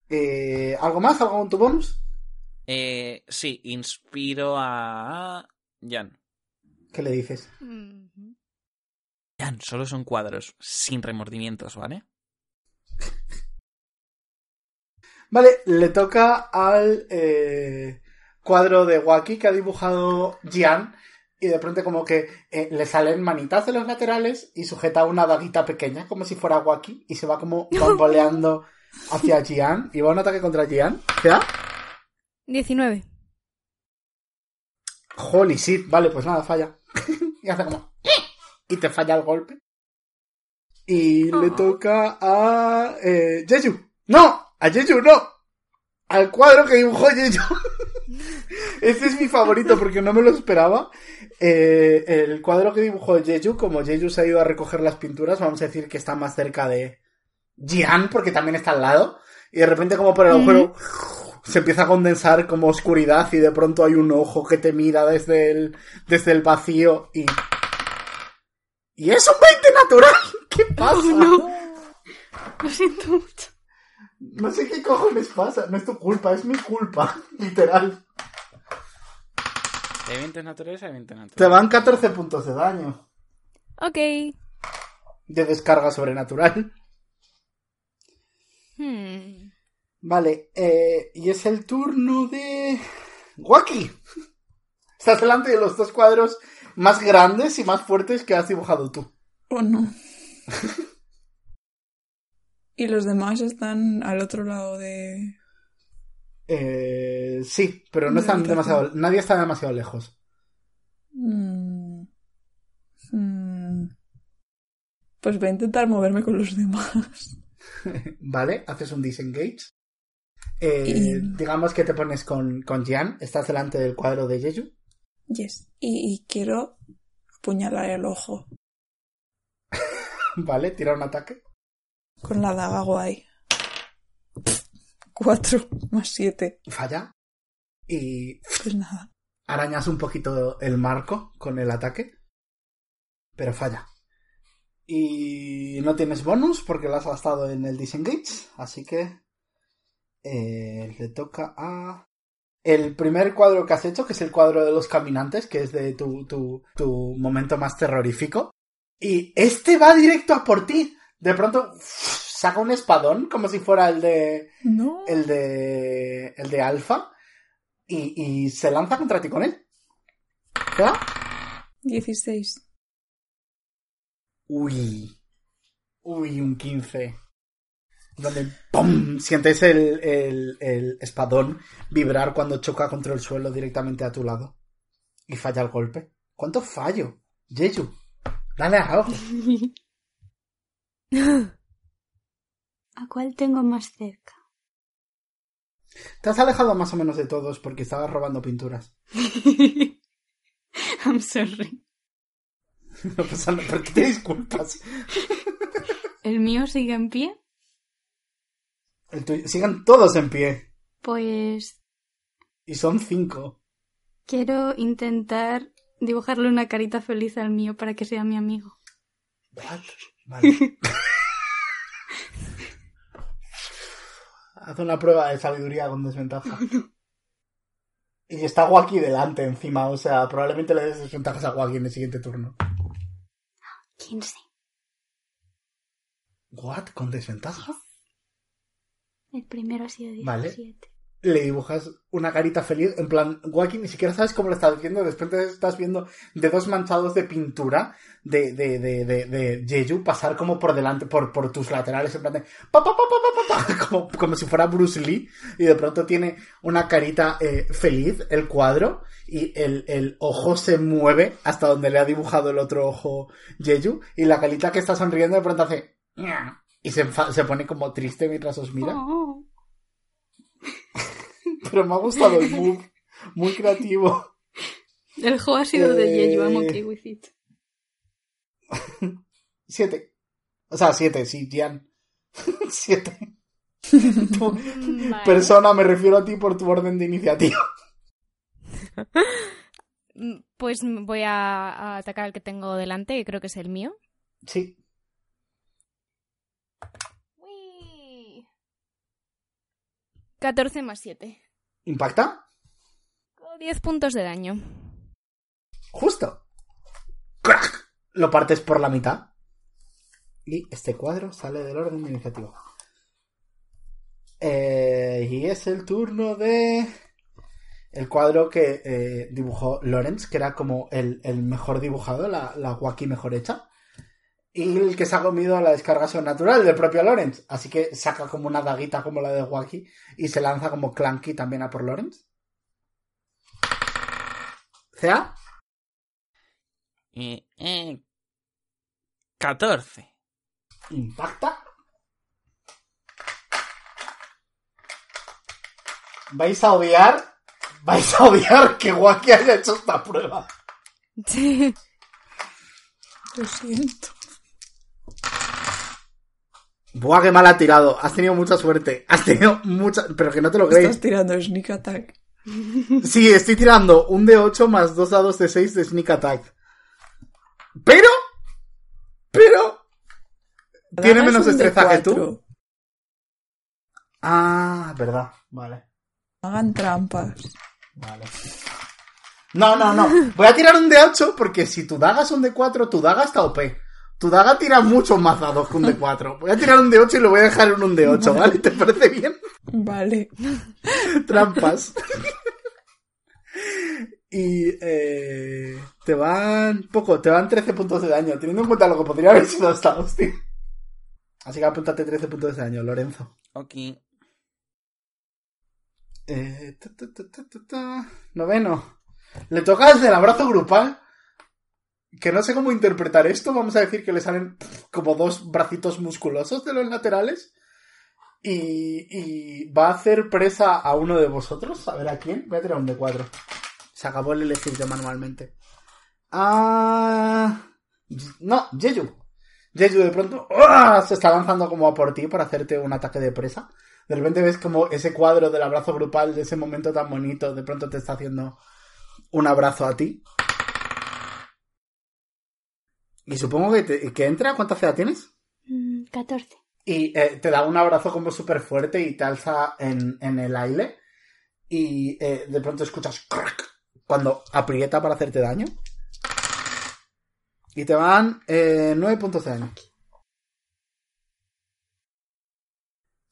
Speaker 1: Eh, ¿Algo más? ¿Algo con tu bonus?
Speaker 3: Eh, sí, inspiro a... Jan.
Speaker 1: ¿Qué le dices?
Speaker 3: Jan, solo son cuadros, sin remordimientos, ¿vale?
Speaker 1: Vale, le toca al eh, cuadro de Waki que ha dibujado Gian y de pronto como que eh, le salen manitas de los laterales y sujeta una daguita pequeña como si fuera Waki y se va como bamboleando hacia Gian y va a un ataque contra Gian. ¿Qué da?
Speaker 2: 19.
Speaker 1: Holy shit, vale, pues nada, falla. y hace como... Y te falla el golpe. Y le
Speaker 5: Oh.
Speaker 1: toca a eh, Jeju. ¡No! ¡A Jeju no! Al cuadro que dibujó Jeju. este es mi favorito porque no me lo esperaba. Eh, el cuadro que dibujó Jeju, como Jeju se ha ido a recoger las pinturas, vamos a decir que está más cerca de Jian, porque también está al lado. Y de repente, como por el agujero, se empieza a condensar como oscuridad y de pronto hay un ojo que te mira desde el, desde el vacío y... ¡Y es un 20 natural! ¿Qué pasa?
Speaker 5: no. Lo siento mucho.
Speaker 1: No sé qué cojones pasa. No es tu culpa, es mi culpa. Literal.
Speaker 3: Hay 20 naturales, hay 20 naturales.
Speaker 1: Te van 14 puntos de daño.
Speaker 2: Ok.
Speaker 1: De descarga sobrenatural.
Speaker 2: Hmm.
Speaker 1: Vale, eh, y es el turno de... Waki. Estás delante de los dos cuadros más grandes y más fuertes que has dibujado tú.
Speaker 4: Oh, no. y los demás están al otro lado de...
Speaker 1: Eh, sí, pero no están demasiado... Nadie está demasiado lejos.
Speaker 4: Mm. Mm. Pues voy a intentar moverme con los demás.
Speaker 1: Vale, haces un disengage. Eh,
Speaker 4: Y-
Speaker 1: Digamos que te pones con, con Jian. Estás delante del cuadro de Jeju.
Speaker 4: Yes. Y, y quiero apuñalar el ojo
Speaker 1: Vale, tira un ataque.
Speaker 4: Con la daga guay. Cuatro más siete.
Speaker 1: Falla. Y
Speaker 4: Pues nada.
Speaker 1: arañas un poquito el marco con el ataque. Pero falla. Y no tienes bonus porque lo has gastado en el disengage. Así que eh, le toca a... El primer cuadro que has hecho, que es el cuadro de los caminantes, que es de tu, tu, tu momento más terrorífico. Y este va directo a por ti. De pronto saca un espadón, como si fuera el de
Speaker 4: No.
Speaker 1: el de el de Alfa y, y se lanza contra ti con él. ¿Queda?
Speaker 4: 16.
Speaker 1: Uy. Uy, un 15. Donde ¡pum! sientes el, el, el espadón vibrar cuando choca contra el suelo directamente a tu lado. Y falla el golpe. ¿Cuánto fallo? Jeju, dale a algo.
Speaker 5: ¿A cuál tengo más cerca?
Speaker 1: Te has alejado más o menos de todos porque estabas robando pinturas.
Speaker 5: I'm sorry.
Speaker 1: No pasa nada. ¿Por qué te disculpas?
Speaker 5: ¿El mío sigue en pie?
Speaker 1: El tuyo- Sigan todos en pie.
Speaker 5: Pues
Speaker 1: Y son cinco.
Speaker 5: quiero intentar dibujarle una carita feliz al mío para que sea mi amigo.
Speaker 1: What? Vale. Haz una prueba de sabiduría con desventaja. Y está Waki delante encima, o sea, probablemente le des desventajas a Waki en el siguiente turno.
Speaker 5: 15.
Speaker 1: ¿What? ¿Con desventaja?
Speaker 5: El primero ha sido 17.
Speaker 1: Vale. Le dibujas una carita feliz, en plan, Waki ni siquiera sabes cómo lo estás viendo, después te estás viendo dedos manchados de pintura de, de, de, de, de Jeju pasar como por delante, por, por tus laterales, en plan de pa, pa, pa, como, como si fuera Bruce Lee, y de pronto tiene una carita eh, feliz, el cuadro, y el, el ojo se mueve hasta donde le ha dibujado el otro ojo Jeju, y la carita que está sonriendo de pronto hace y se, se pone como triste mientras os mira.
Speaker 5: Oh.
Speaker 1: Pero me ha gustado el move. Muy creativo.
Speaker 5: El juego ha sido de
Speaker 1: Eh.
Speaker 5: Yeyu, I'm okay with it.
Speaker 1: Siete. O sea, siete, sí, Gian. Siete. Tu persona, me refiero a ti por tu orden de iniciativa.
Speaker 2: Pues voy a, a atacar al que tengo delante, que creo que es el mío.
Speaker 1: Sí.
Speaker 2: Uy. 14 más 7.
Speaker 1: ¿Impacta?
Speaker 2: 10 puntos de daño.
Speaker 1: Justo. ¡Crack! Lo partes por la mitad. Y este cuadro sale del orden de iniciativa. Eh, y es el turno de... El cuadro que eh, dibujó Lorenz, que era como el, el mejor dibujado, la, la mejor hecha. Y el que se ha comido la descarga sobrenatural del propio Lorenz. Así que saca como una daguita como la de Waki y se lanza como Clanky también a por Lorenz. ¿Sea?
Speaker 3: Eh, eh, 14.
Speaker 1: Impacta. Vais a odiar. Vais a odiar que Wacky haya hecho esta prueba.
Speaker 2: Sí.
Speaker 4: Lo siento.
Speaker 1: Buah, qué mal ha tirado. Has tenido mucha suerte. Has tenido mucha. Pero que no te lo crees.
Speaker 4: Estás tirando sneak attack.
Speaker 1: Sí, estoy tirando un de 8 más dos dados de 6 de sneak attack. Pero. Pero. Tiene menos destreza que tú.
Speaker 4: D4.
Speaker 1: Ah, verdad. Vale.
Speaker 4: Hagan trampas.
Speaker 1: Vale. No, no, no. Voy a tirar un de 8 porque si tu daga es un de 4, tu daga está OP. Tu daga tira mucho más dados que un de 4. Voy a tirar un de 8 y lo voy a dejar en un de 8, ¿vale? ¿Te parece bien?
Speaker 4: Vale.
Speaker 1: Trampas. y eh, te van poco, te van 13 puntos de daño, teniendo en cuenta lo que podría haber sido esta hostia. Así que apúntate 13 puntos de daño, Lorenzo.
Speaker 3: Ok.
Speaker 1: Eh, ta, ta, ta, ta, ta, ta. Noveno. Le toca desde el abrazo grupal. Que no sé cómo interpretar esto. Vamos a decir que le salen como dos bracitos musculosos de los laterales. Y, y va a hacer presa a uno de vosotros. A ver a quién. Voy a tirar un de 4. Se acabó el elegirte manualmente. Ah. No, Jeju. Jeju de pronto ¡ah! se está lanzando como a por ti para hacerte un ataque de presa. De repente ves como ese cuadro del abrazo grupal de ese momento tan bonito, de pronto te está haciendo un abrazo a ti. Y supongo que, te- que entra, ¿cuánta edad tienes?
Speaker 5: Mm, 14.
Speaker 1: Y eh, te da un abrazo como súper fuerte y te alza en, en el aire. Y eh, de pronto escuchas crack cuando aprieta para hacerte daño. Y te van eh, 9 puntos de daño.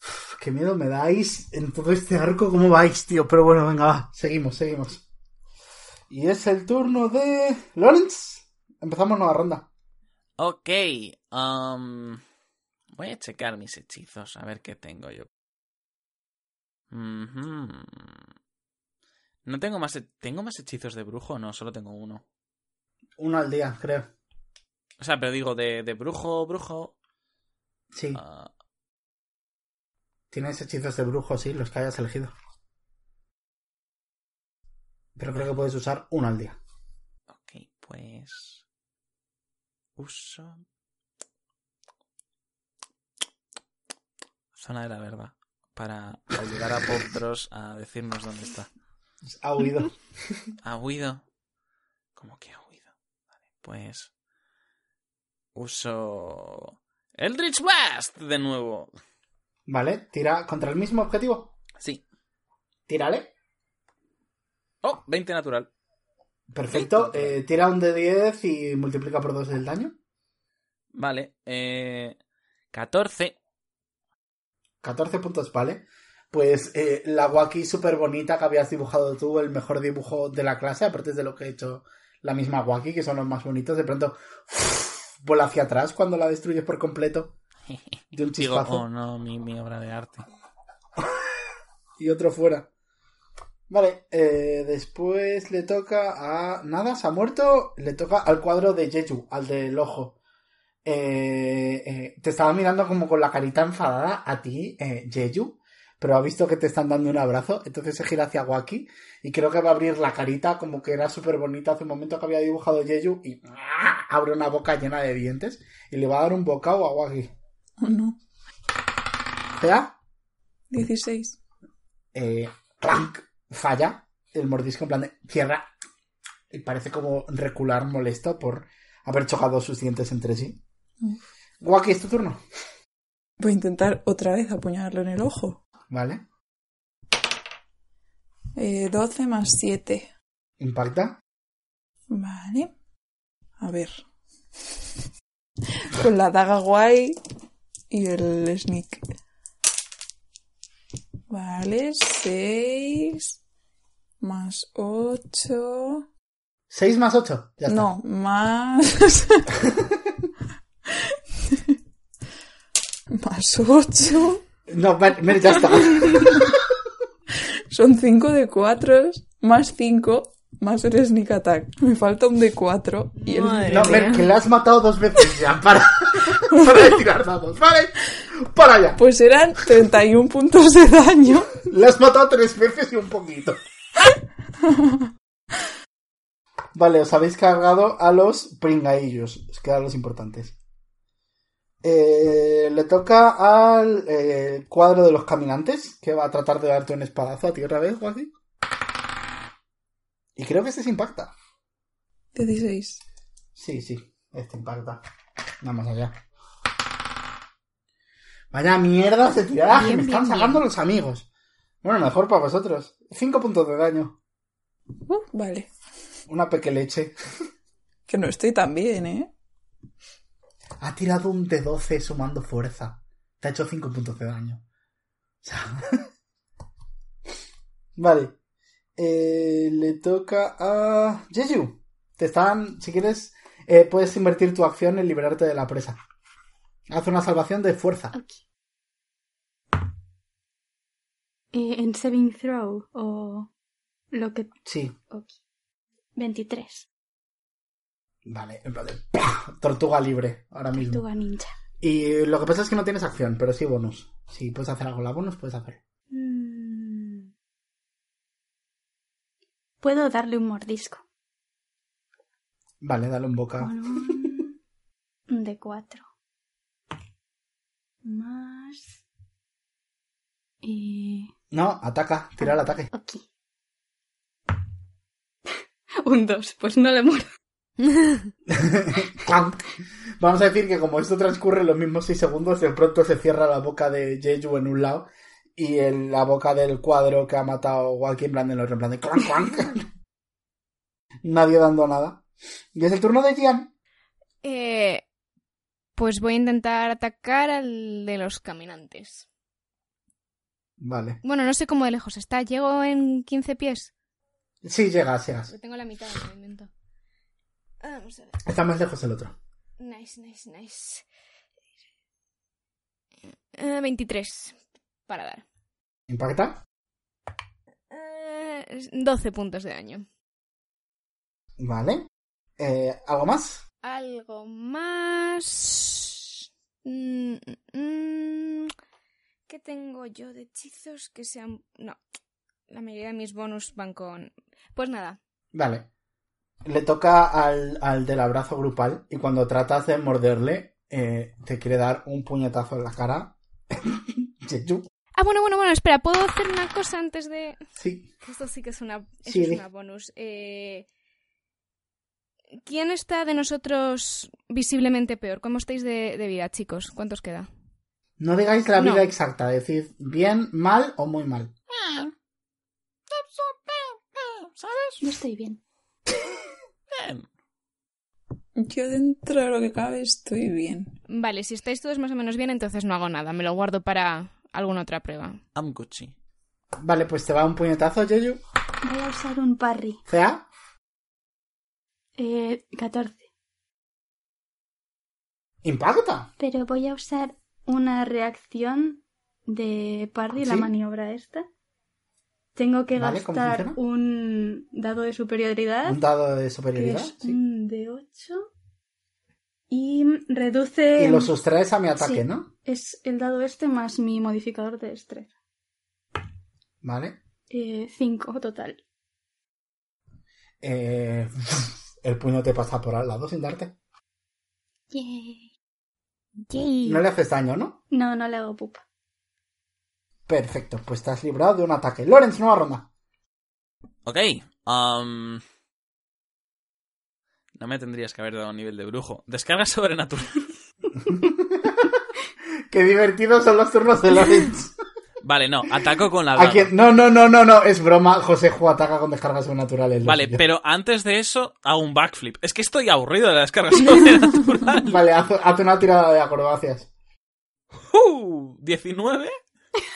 Speaker 1: Uf, Qué miedo me dais en todo este arco. ¿Cómo vais, tío? Pero bueno, venga, va. Seguimos, seguimos. Y es el turno de Lawrence. Empezamos nueva ronda.
Speaker 3: Ok. um, voy a checar mis hechizos, a ver qué tengo yo. No tengo más... ¿Tengo más hechizos de brujo? No, solo tengo uno.
Speaker 1: Uno al día, creo.
Speaker 3: O sea, pero digo, de, de brujo, brujo...
Speaker 1: Sí.
Speaker 3: ah,
Speaker 1: Tienes hechizos de brujo, sí, los que hayas elegido. Pero creo que puedes usar uno al día.
Speaker 3: ok, pues... Uso... Zona de la verdad. Para ayudar a Poptros a decirnos dónde está.
Speaker 1: Ha huido.
Speaker 3: ¿Ha huido? ¿Cómo que ha huido? Vale, pues. Uso. Eldritch Blast de nuevo.
Speaker 1: vale, tira contra el mismo objetivo.
Speaker 3: Sí.
Speaker 1: Tírale.
Speaker 3: Oh, 20 natural.
Speaker 1: Perfecto. Eh, tira un de 10 y multiplica por 2 el daño.
Speaker 3: Vale. Eh, 14.
Speaker 1: 14 puntos, vale. Pues eh, la Waki súper bonita que habías dibujado tú, el mejor dibujo de la clase, aparte de lo que ha hecho la misma Waki, que son los más bonitos, de pronto vuela hacia atrás cuando la destruyes por completo. De un
Speaker 3: Digo,
Speaker 1: chispazo.
Speaker 3: oh no, mi, mi obra de arte.
Speaker 1: y otro fuera. Vale, eh, después le toca a... Nada, se ha muerto. Le toca al cuadro de Jeju, al del ojo. Eh, eh, te estaba mirando como con la carita enfadada a ti, Jeju, pero ha visto que te están dando un abrazo, entonces se gira hacia Waki y creo que va a abrir la carita como que era súper bonita hace un momento que había dibujado Jeju y ¡ah! abre una boca llena de dientes y le va a dar un bocado a Waki.
Speaker 4: Oh, no.
Speaker 1: ¿Vea?
Speaker 4: 16.
Speaker 1: eh, falla el mordisco en plan de cierra y parece como recular molesto por haber chocado sus dientes entre sí. Guaki, es tu turno.
Speaker 4: Voy a intentar otra vez apuñalarlo en el ojo.
Speaker 1: ¿Vale?
Speaker 4: Eh, 12 más 7.
Speaker 1: Impacta.
Speaker 4: Vale. A ver. Con la daga guay y el sneak. Vale, 6 más 8.
Speaker 1: 6 más 8. Ya está.
Speaker 4: No, más. más 8.
Speaker 1: No, vale, Mer, ya está.
Speaker 4: Son 5 de 4 más 5 más el sneak attack. Me falta un de 4 y el
Speaker 1: No. Mer, que le has matado dos veces ya. Para. Para de tirar dados, ¿vale? Para allá.
Speaker 4: Pues eran 31 puntos de daño.
Speaker 1: Le has matado tres veces y un poquito. Vale, os habéis cargado a los pringaillos. Os quedan los importantes. Eh, le toca al eh, cuadro de los caminantes, que va a tratar de darte un espadazo a ti otra vez, o así. Y creo que este se impacta.
Speaker 4: 16.
Speaker 1: Sí, sí, este impacta. Vamos allá. Vaya mierda de tiraje,
Speaker 2: Bien,
Speaker 1: me están sacando los amigos. Bueno, mejor para vosotros. Cinco puntos de daño.
Speaker 4: Uh, vale.
Speaker 1: Una pequeleche.
Speaker 4: Que no estoy tan bien, ¿eh?
Speaker 1: Ha tirado un de 12 sumando fuerza. Te ha hecho 5 puntos de daño. O sea... vale. Eh, le toca a Jeju. Te están, si quieres, eh, puedes invertir tu acción en liberarte de la presa. Haz una salvación de fuerza.
Speaker 5: Ok. Eh, en saving throw o lo que...
Speaker 1: Sí,
Speaker 5: Ok. 23.
Speaker 1: vale. En plan de ¡pah! Tortuga libre, ahora mismo.
Speaker 5: Tortuga ninja.
Speaker 1: Y lo que pasa es que no tienes acción, pero sí bonus. Si puedes hacer algo la bonus, puedes hacer.
Speaker 5: Mm. Puedo darle un mordisco.
Speaker 1: Vale, dale un boca.
Speaker 5: Un... de 4. Más... Y...
Speaker 1: No, ataca, tira el ataque.
Speaker 5: Ok. un 2. Pues no le muero.
Speaker 1: Vamos a decir que como esto transcurre en los mismos 6 segundos, de pronto se cierra la boca de Jeju en un lado y en la boca del cuadro que ha matado Walkie en plan de los en plan de clank, clank. Nadie dando nada. Y es el turno de Gian.
Speaker 2: Eh, pues voy a intentar atacar al de los caminantes.
Speaker 1: Vale.
Speaker 2: Bueno, no sé cómo de lejos está. ¿Llego en 15 pies?
Speaker 1: Sí, llegas.
Speaker 2: Porque tengo la mitad del movimiento. Vamos a ver.
Speaker 1: Está más lejos el otro.
Speaker 2: Nice, nice, nice. Eh, 23 para dar.
Speaker 1: ¿Impacta?
Speaker 2: Eh, 12 puntos de daño.
Speaker 1: Vale. Eh, ¿Algo más?
Speaker 2: Algo más. Mm, mm, ¿Qué tengo yo de hechizos que sean.? No. La mayoría de mis bonus van con. Pues nada.
Speaker 1: Vale. Le toca al, al del abrazo grupal y cuando tratas de morderle, eh, te quiere dar un puñetazo en la cara.
Speaker 2: Ah, bueno, bueno, bueno, espera, ¿puedo hacer una cosa antes de.?
Speaker 1: Sí.
Speaker 2: Esto sí que es una, esto
Speaker 1: Sí,
Speaker 2: es una bonus. Eh, ¿Quién está de nosotros visiblemente peor? ¿Cómo estáis de, de vida, chicos? ¿Cuántos queda?
Speaker 1: No digáis la vida
Speaker 2: No.
Speaker 1: exacta, decid bien, mal o muy mal.
Speaker 5: No estoy bien.
Speaker 3: Bien.
Speaker 4: Yo dentro de lo que cabe estoy bien.
Speaker 2: Vale, si estáis todos más o menos bien, entonces no hago nada. Me lo guardo para alguna otra prueba.
Speaker 3: I'm Gucci.
Speaker 1: Vale, pues te va un puñetazo, Jeju.
Speaker 5: Voy a usar un parry.
Speaker 1: CA.
Speaker 5: Eh, 14.
Speaker 1: Impacta.
Speaker 5: Pero voy a usar una reacción de parry, la
Speaker 1: ¿Sí?
Speaker 5: maniobra esta. Tengo que
Speaker 1: Vale, ¿cómo
Speaker 5: gastar un dado de superioridad.
Speaker 1: Un dado de
Speaker 5: que
Speaker 1: superioridad.
Speaker 5: es
Speaker 1: sí.
Speaker 5: un de 8. Y reduce.
Speaker 1: Y lo sustraes a mi ataque,
Speaker 5: sí.
Speaker 1: ¿no?
Speaker 5: Es el dado este más mi modificador de destreza.
Speaker 1: Vale.
Speaker 5: 5 total.
Speaker 1: Eh, el puño te pasa por al lado sin darte.
Speaker 5: Yay.
Speaker 1: No le haces daño, ¿no?
Speaker 5: No, no le hago pupa.
Speaker 1: Perfecto, pues te has librado de un ataque. Lorenz, nueva ronda.
Speaker 3: Ok. um, No me tendrías que haber dado un nivel de brujo. Descarga sobrenatural.
Speaker 1: Qué divertidos son los turnos de Lorenz.
Speaker 3: Vale, no. Ataco con la
Speaker 1: ¿A
Speaker 3: daga.
Speaker 1: No, no, no, no, no, es broma. José Ju ataca con descargas sobrenaturales.
Speaker 3: Vale, pero antes de eso, hago un backflip. Es que estoy aburrido de la descarga sobrenatural.
Speaker 1: Vale, haz, haz una tirada de acrobacias.
Speaker 3: Uh, 19.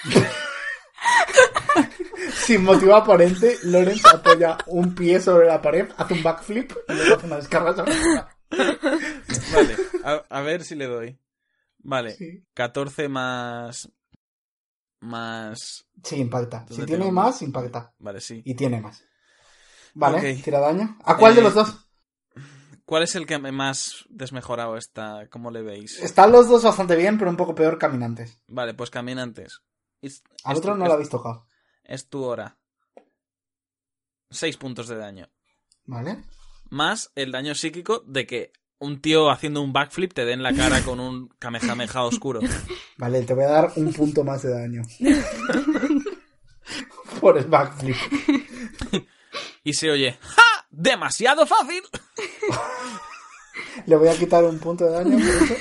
Speaker 1: Sin motivo aparente, Lorenz apoya un pie sobre la pared, hace un backflip y luego hace una descarga sobrenatural.
Speaker 3: Vale, a, a ver si le doy. Vale,
Speaker 1: Sí.
Speaker 3: 14 más. Más.
Speaker 1: Sí, impacta.
Speaker 3: ¿Dónde
Speaker 1: Si tiene
Speaker 3: tengo?
Speaker 1: más, impacta.
Speaker 3: Vale, sí.
Speaker 1: Y tiene más. Vale, tira daño. ¿A cuál de
Speaker 3: Eh,
Speaker 1: los dos?
Speaker 3: ¿Cuál es el que más desmejorado está? ¿Cómo le veis?
Speaker 1: Están los dos bastante bien, pero un poco peor caminantes.
Speaker 3: Vale, pues caminantes. Es,
Speaker 1: Al otro
Speaker 3: tu-
Speaker 1: no lo habéis tocado.
Speaker 3: Es tu hora. Seis puntos de daño.
Speaker 1: ¿Vale?
Speaker 3: Más el daño psíquico de que un tío haciendo un backflip te dé en la cara con un kamehameha oscuro.
Speaker 1: Vale, te voy a dar un punto más de daño. Por el backflip.
Speaker 3: Y se oye, ¡ja! ¡Demasiado fácil!
Speaker 1: Le voy a quitar un punto de daño por eso.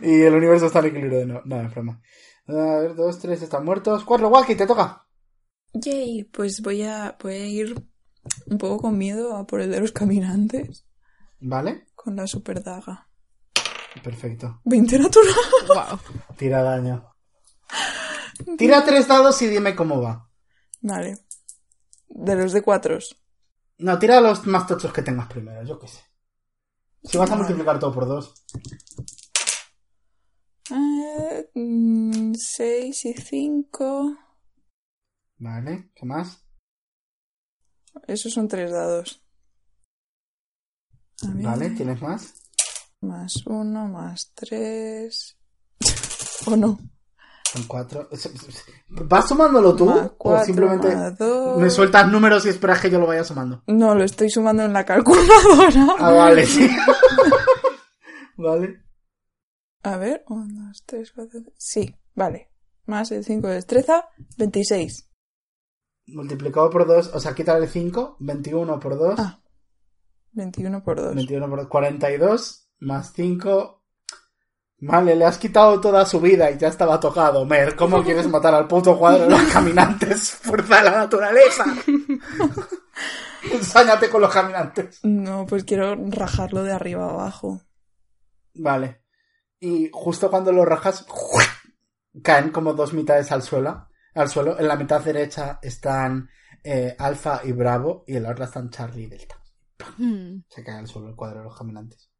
Speaker 1: y el universo está en equilibrio de nuevo. No, es broma. A ver, dos, tres están muertos. Cuatro, Waki, te toca.
Speaker 4: Yay, pues voy a, voy a ir un poco con miedo a por el de los caminantes.
Speaker 1: Vale,
Speaker 4: Con la super daga.
Speaker 1: perfecto.
Speaker 4: 20 natural.
Speaker 2: Wow.
Speaker 1: Tira daño. Tira tres dados y dime cómo va.
Speaker 4: Vale. De los de cuatros.
Speaker 1: No, tira los más tochos que tengas primero, yo qué sé. Si vas a
Speaker 4: Vale.
Speaker 1: multiplicar todo por dos.
Speaker 4: 6 y 5.
Speaker 1: Vale, ¿qué más?
Speaker 4: Esos son tres dados. A ver,
Speaker 1: Vale, ¿tienes más?
Speaker 4: Más uno, más tres. ¿O no?
Speaker 1: Son cuatro. ¿Vas sumándolo tú?
Speaker 4: Más
Speaker 1: ¿O
Speaker 4: cuatro,
Speaker 1: simplemente
Speaker 4: más dos.
Speaker 1: me sueltas números y esperas que yo lo vaya sumando?
Speaker 4: No, lo estoy sumando en la calculadora.
Speaker 1: Ah, vale, sí. vale.
Speaker 4: A ver, 1, 2, 3, 4. Sí, vale. Más el 5 de destreza, 26.
Speaker 1: Multiplicado por 2, o sea, quítale 5, 21 por 2,
Speaker 4: Ah, 21 por 2.
Speaker 1: 21 por 2, 42, más 5. Vale, le has quitado toda su vida y ya estaba tocado, Mer. ¿Cómo quieres matar al puto cuadro de los caminantes? Fuerza de la naturaleza. Ensáñate con los caminantes.
Speaker 4: No, pues quiero rajarlo de arriba a abajo.
Speaker 1: Vale. Y justo cuando lo rajas, caen como dos mitades al suelo. Al suelo. En la mitad derecha están eh, Alfa y Bravo y en la otra están Charlie y Delta.
Speaker 2: Hmm.
Speaker 1: Se cae al suelo el cuadro de los caminantes.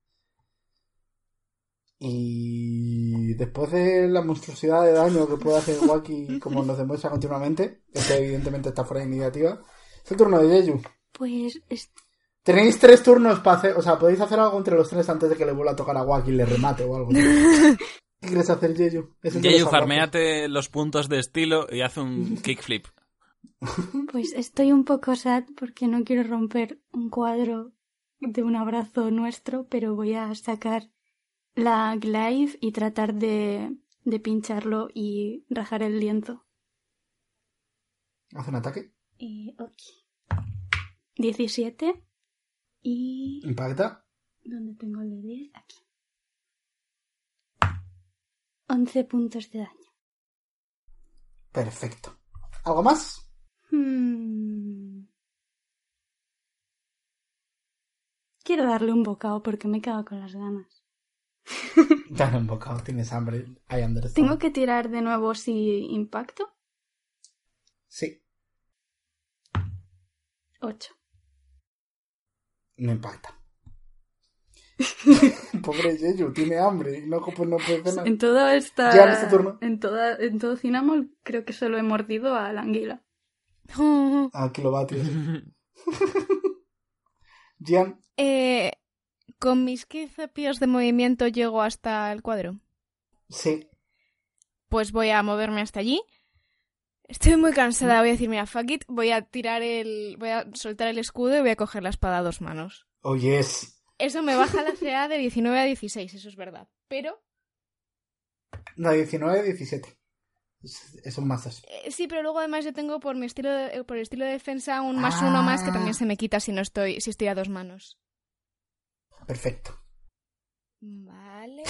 Speaker 1: Y después de la monstruosidad de daño que puede hacer Waki, como nos demuestra continuamente, que evidentemente está fuera de iniciativa, es el turno de Yeyu.
Speaker 5: Pues es-
Speaker 1: Tenéis tres turnos para hacer, o sea, podéis hacer algo entre los tres antes de que le vuelva a tocar a Waki y le remate o algo. ¿Qué quieres hacer, Yeyu? Es el
Speaker 3: Yeyu, farmeate los puntos de estilo y haz un kickflip.
Speaker 5: pues estoy un poco sad porque no quiero romper un cuadro de un abrazo nuestro, pero voy a sacar la glaive y tratar de, de pincharlo y rajar el lienzo.
Speaker 1: Haz un ataque.
Speaker 5: Eh, ok. 17 y...
Speaker 1: Impacta.
Speaker 5: ¿Dónde tengo el de 10? Aquí. 11 puntos de daño.
Speaker 1: Perfecto. ¿Algo más?
Speaker 5: Hmm. Quiero darle un bocado porque me he quedado con las ganas.
Speaker 1: Te han embocado, tienes hambre. I understand.
Speaker 5: ¿Tengo que tirar de nuevo si impacto?
Speaker 1: Sí,
Speaker 5: 8.
Speaker 1: no impacta. Pobre Yeyu, tiene hambre y no, pues no puede cenar.
Speaker 5: En todo esta...
Speaker 1: Ya en este turno.
Speaker 5: En, toda, en todo Cinnamon creo que solo he mordido a la anguila.
Speaker 1: Ah, kilovatios. Gian,
Speaker 2: Eh, con mis 15 pies de movimiento llego hasta el cuadro.
Speaker 1: sí.
Speaker 2: Pues voy a moverme hasta allí. Estoy muy cansada, voy a decir, mira, fuck it, voy a tirar el... voy a soltar el escudo y voy a coger la espada a dos manos.
Speaker 1: Oh, yes.
Speaker 2: Eso me baja la CA de 19 a 16, eso es verdad. Pero,
Speaker 1: No, 19, 17. Es, es un mazo.
Speaker 2: eh, sí, pero luego además yo tengo por mi estilo de- por el estilo de defensa un más
Speaker 1: Ah.
Speaker 2: uno más que también se me quita si no estoy, si estoy a dos manos.
Speaker 1: Perfecto.
Speaker 2: Vale.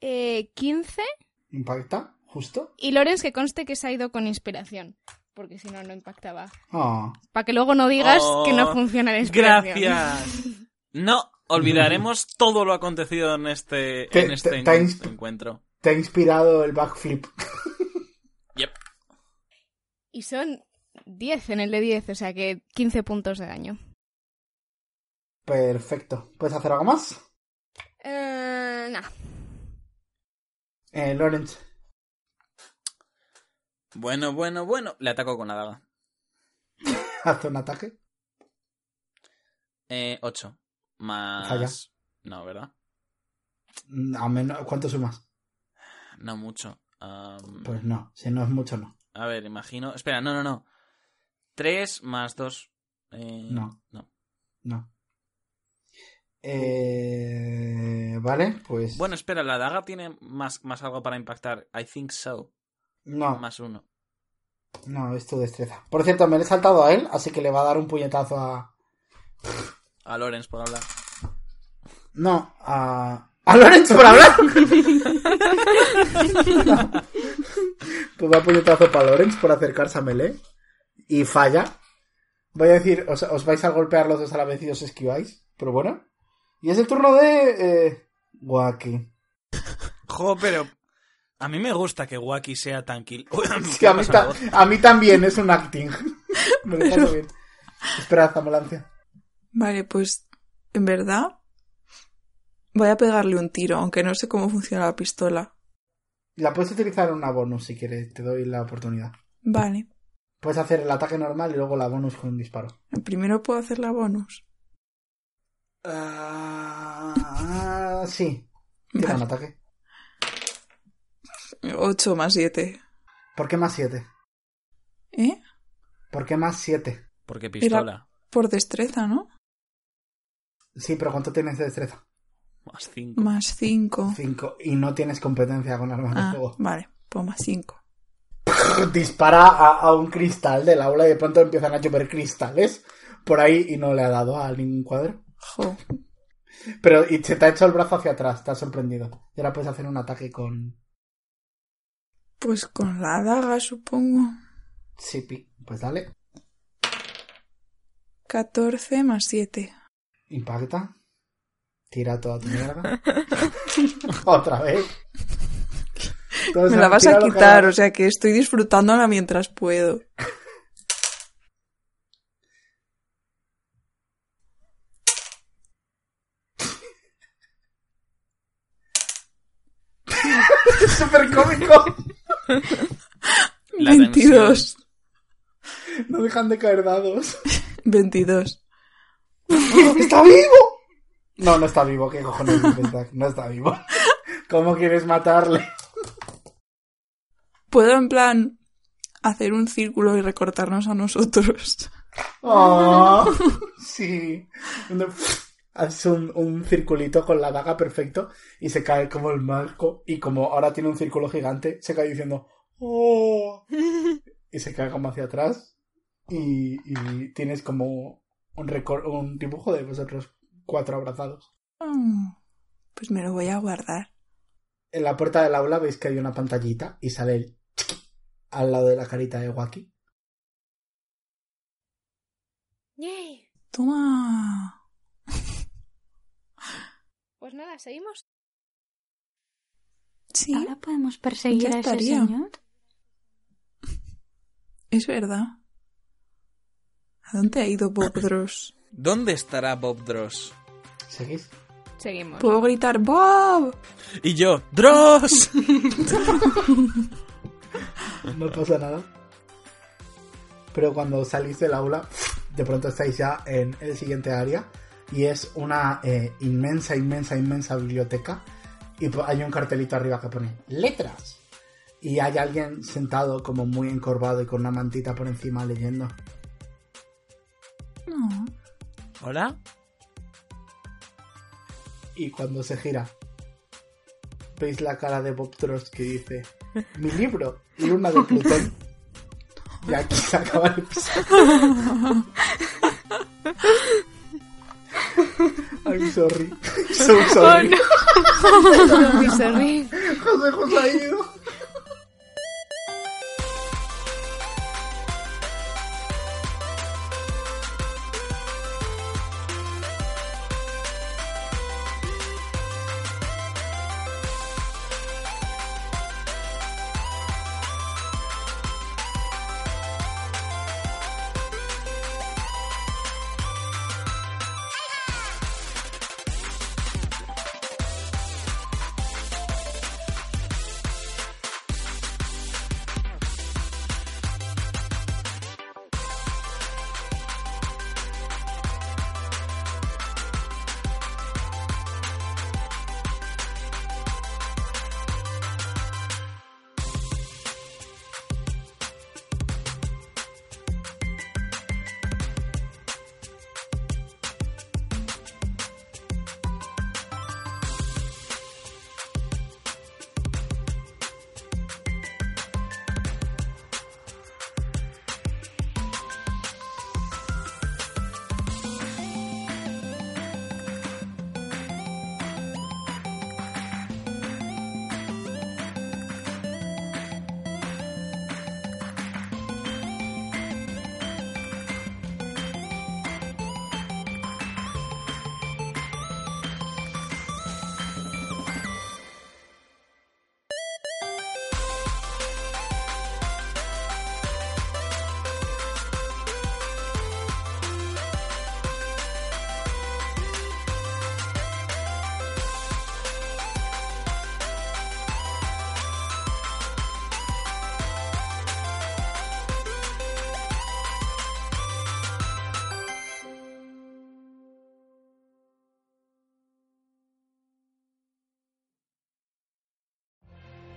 Speaker 2: Eh, 15.
Speaker 1: ¿Impacta? ¿Justo?
Speaker 2: Y Lorenz que conste que se ha ido con inspiración. Porque si no, no impactaba.
Speaker 1: Ah.
Speaker 2: Para que luego no digas
Speaker 3: Oh,
Speaker 2: que no funciona la inspiración.
Speaker 3: Gracias. No olvidaremos todo lo acontecido en este,
Speaker 1: Te-
Speaker 3: en este
Speaker 1: te- te
Speaker 3: encuentro.
Speaker 1: Te ha inspirado el backflip.
Speaker 3: Yep.
Speaker 2: Y son 10 en el de 10, o sea que 15 puntos de daño.
Speaker 1: Perfecto. ¿Puedes hacer algo más?
Speaker 2: Eh, nah.
Speaker 1: Eh, Lawrence.
Speaker 3: Bueno, bueno, bueno. Le ataco con la daga.
Speaker 1: Haz un ataque.
Speaker 3: Eh, 8. Más...
Speaker 1: Falla.
Speaker 3: No, ¿verdad?
Speaker 1: Mm, A menos, ¿Cuánto sumas?
Speaker 3: No mucho.
Speaker 1: Pues no, si no es mucho, no.
Speaker 3: A ver, imagino... Espera, no, no, no. 3 más 2... Eh...
Speaker 1: No.
Speaker 3: No.
Speaker 1: No. Eh, vale, pues.
Speaker 3: Bueno, espera, la daga tiene más, más algo para impactar. I think so.
Speaker 1: no,
Speaker 3: Más uno.
Speaker 1: no, es tu destreza. Por cierto, me le he saltado a él, así que le va a dar un puñetazo a.
Speaker 3: A Lorenz por hablar.
Speaker 1: No, a. ¡A Lorenz por hablar! pues va puñetazo para Lorenz por acercarse a Melee. Y falla. Voy a decir, os, os vais a golpear los dos a la vez y os esquiváis. Pero bueno. Y es el turno de. Eh, Waki.
Speaker 3: Jo, pero... A mí me gusta que Wacky sea tan kill. Uy,
Speaker 1: Sí, a, mí ta- a mí también es un acting. Me lo paso bien. Esperad, ambulancia.
Speaker 4: Vale, pues en verdad voy a pegarle un tiro, aunque no sé cómo funciona la pistola.
Speaker 1: La puedes utilizar en una bonus si quieres, te doy la oportunidad.
Speaker 4: Vale,
Speaker 1: Puedes hacer el ataque normal y luego la bonus con un disparo.
Speaker 4: primero puedo hacer la bonus.
Speaker 1: Ah, sí. Tira un ataque.
Speaker 4: 8 más 7.
Speaker 1: ¿Por qué más 7?
Speaker 4: ¿Eh?
Speaker 1: ¿Por qué más 7?
Speaker 3: Porque pistola.
Speaker 4: Por destreza, ¿no?
Speaker 1: Sí, pero ¿cuánto tienes de destreza?
Speaker 3: Más 5.
Speaker 4: Más 5.
Speaker 1: 5. Y no tienes competencia con armas de
Speaker 4: Ah,
Speaker 1: fuego.
Speaker 4: vale, pues más 5.
Speaker 1: Dispara a, a un cristal del aula y de pronto empiezan a llover cristales por ahí y no le ha dado a ningún cuadro.
Speaker 4: Jo.
Speaker 1: Pero y se te ha hecho el brazo hacia atrás, te has sorprendido. Y ahora puedes hacer un ataque con
Speaker 4: Pues con la daga, supongo.
Speaker 1: Sipi. Pues dale.
Speaker 4: 14 más 7.
Speaker 1: Impacta. Tira toda tu mierda. Otra vez. Entonces,
Speaker 4: Me la vas a quitar, o sea que estoy disfrutándola mientras puedo.
Speaker 1: Es súper cómico.
Speaker 3: La
Speaker 4: 22.
Speaker 1: No dejan de caer dados.
Speaker 4: 22.
Speaker 1: ¡Está vivo! No, no está vivo. ¿Qué cojones? No está vivo. ¿Cómo quieres matarle?
Speaker 4: Puedo en plan hacer un círculo y recortarnos a nosotros.
Speaker 1: Oh, sí. Haces un, un circulito con la daga perfecto y se cae como el marco. Y como ahora tiene un círculo gigante, se cae diciendo ¡Oh! Y se cae como hacia atrás. Y, y tienes como un, dibujo de vosotros cuatro abrazados.
Speaker 4: Mm, Pues me lo voy a guardar.
Speaker 1: En la puerta del aula veis que hay una pantallita y sale el chiqui al lado de la carita de Waki.
Speaker 2: ¡Yay!
Speaker 4: Toma.
Speaker 2: Pues nada, ¿seguimos?
Speaker 4: Sí,
Speaker 5: Ahora podemos perseguir a ese señor.
Speaker 4: es verdad. ¿A dónde ha ido Bob Dross?
Speaker 3: ¿Dónde estará Bob Dross?
Speaker 1: ¿Seguís?
Speaker 2: Seguimos.
Speaker 4: Puedo gritar ¡Bob!
Speaker 3: Y yo, ¡Dross!
Speaker 1: No pasa nada. Pero cuando salís del aula, de pronto estáis ya en el siguiente área. Y es una eh, inmensa, inmensa, inmensa biblioteca. Y hay un cartelito arriba que pone letras. Y hay alguien sentado como muy encorvado y con una mantita por encima leyendo.
Speaker 4: No.
Speaker 3: ¿Hola?
Speaker 1: Y cuando se gira, veis la cara de Bob Trost que dice: Mi libro, Luna de Plutón. Y aquí se acaba el episodio. I'm sorry. So sorry.
Speaker 2: Muy sorry.
Speaker 1: José José ha ido.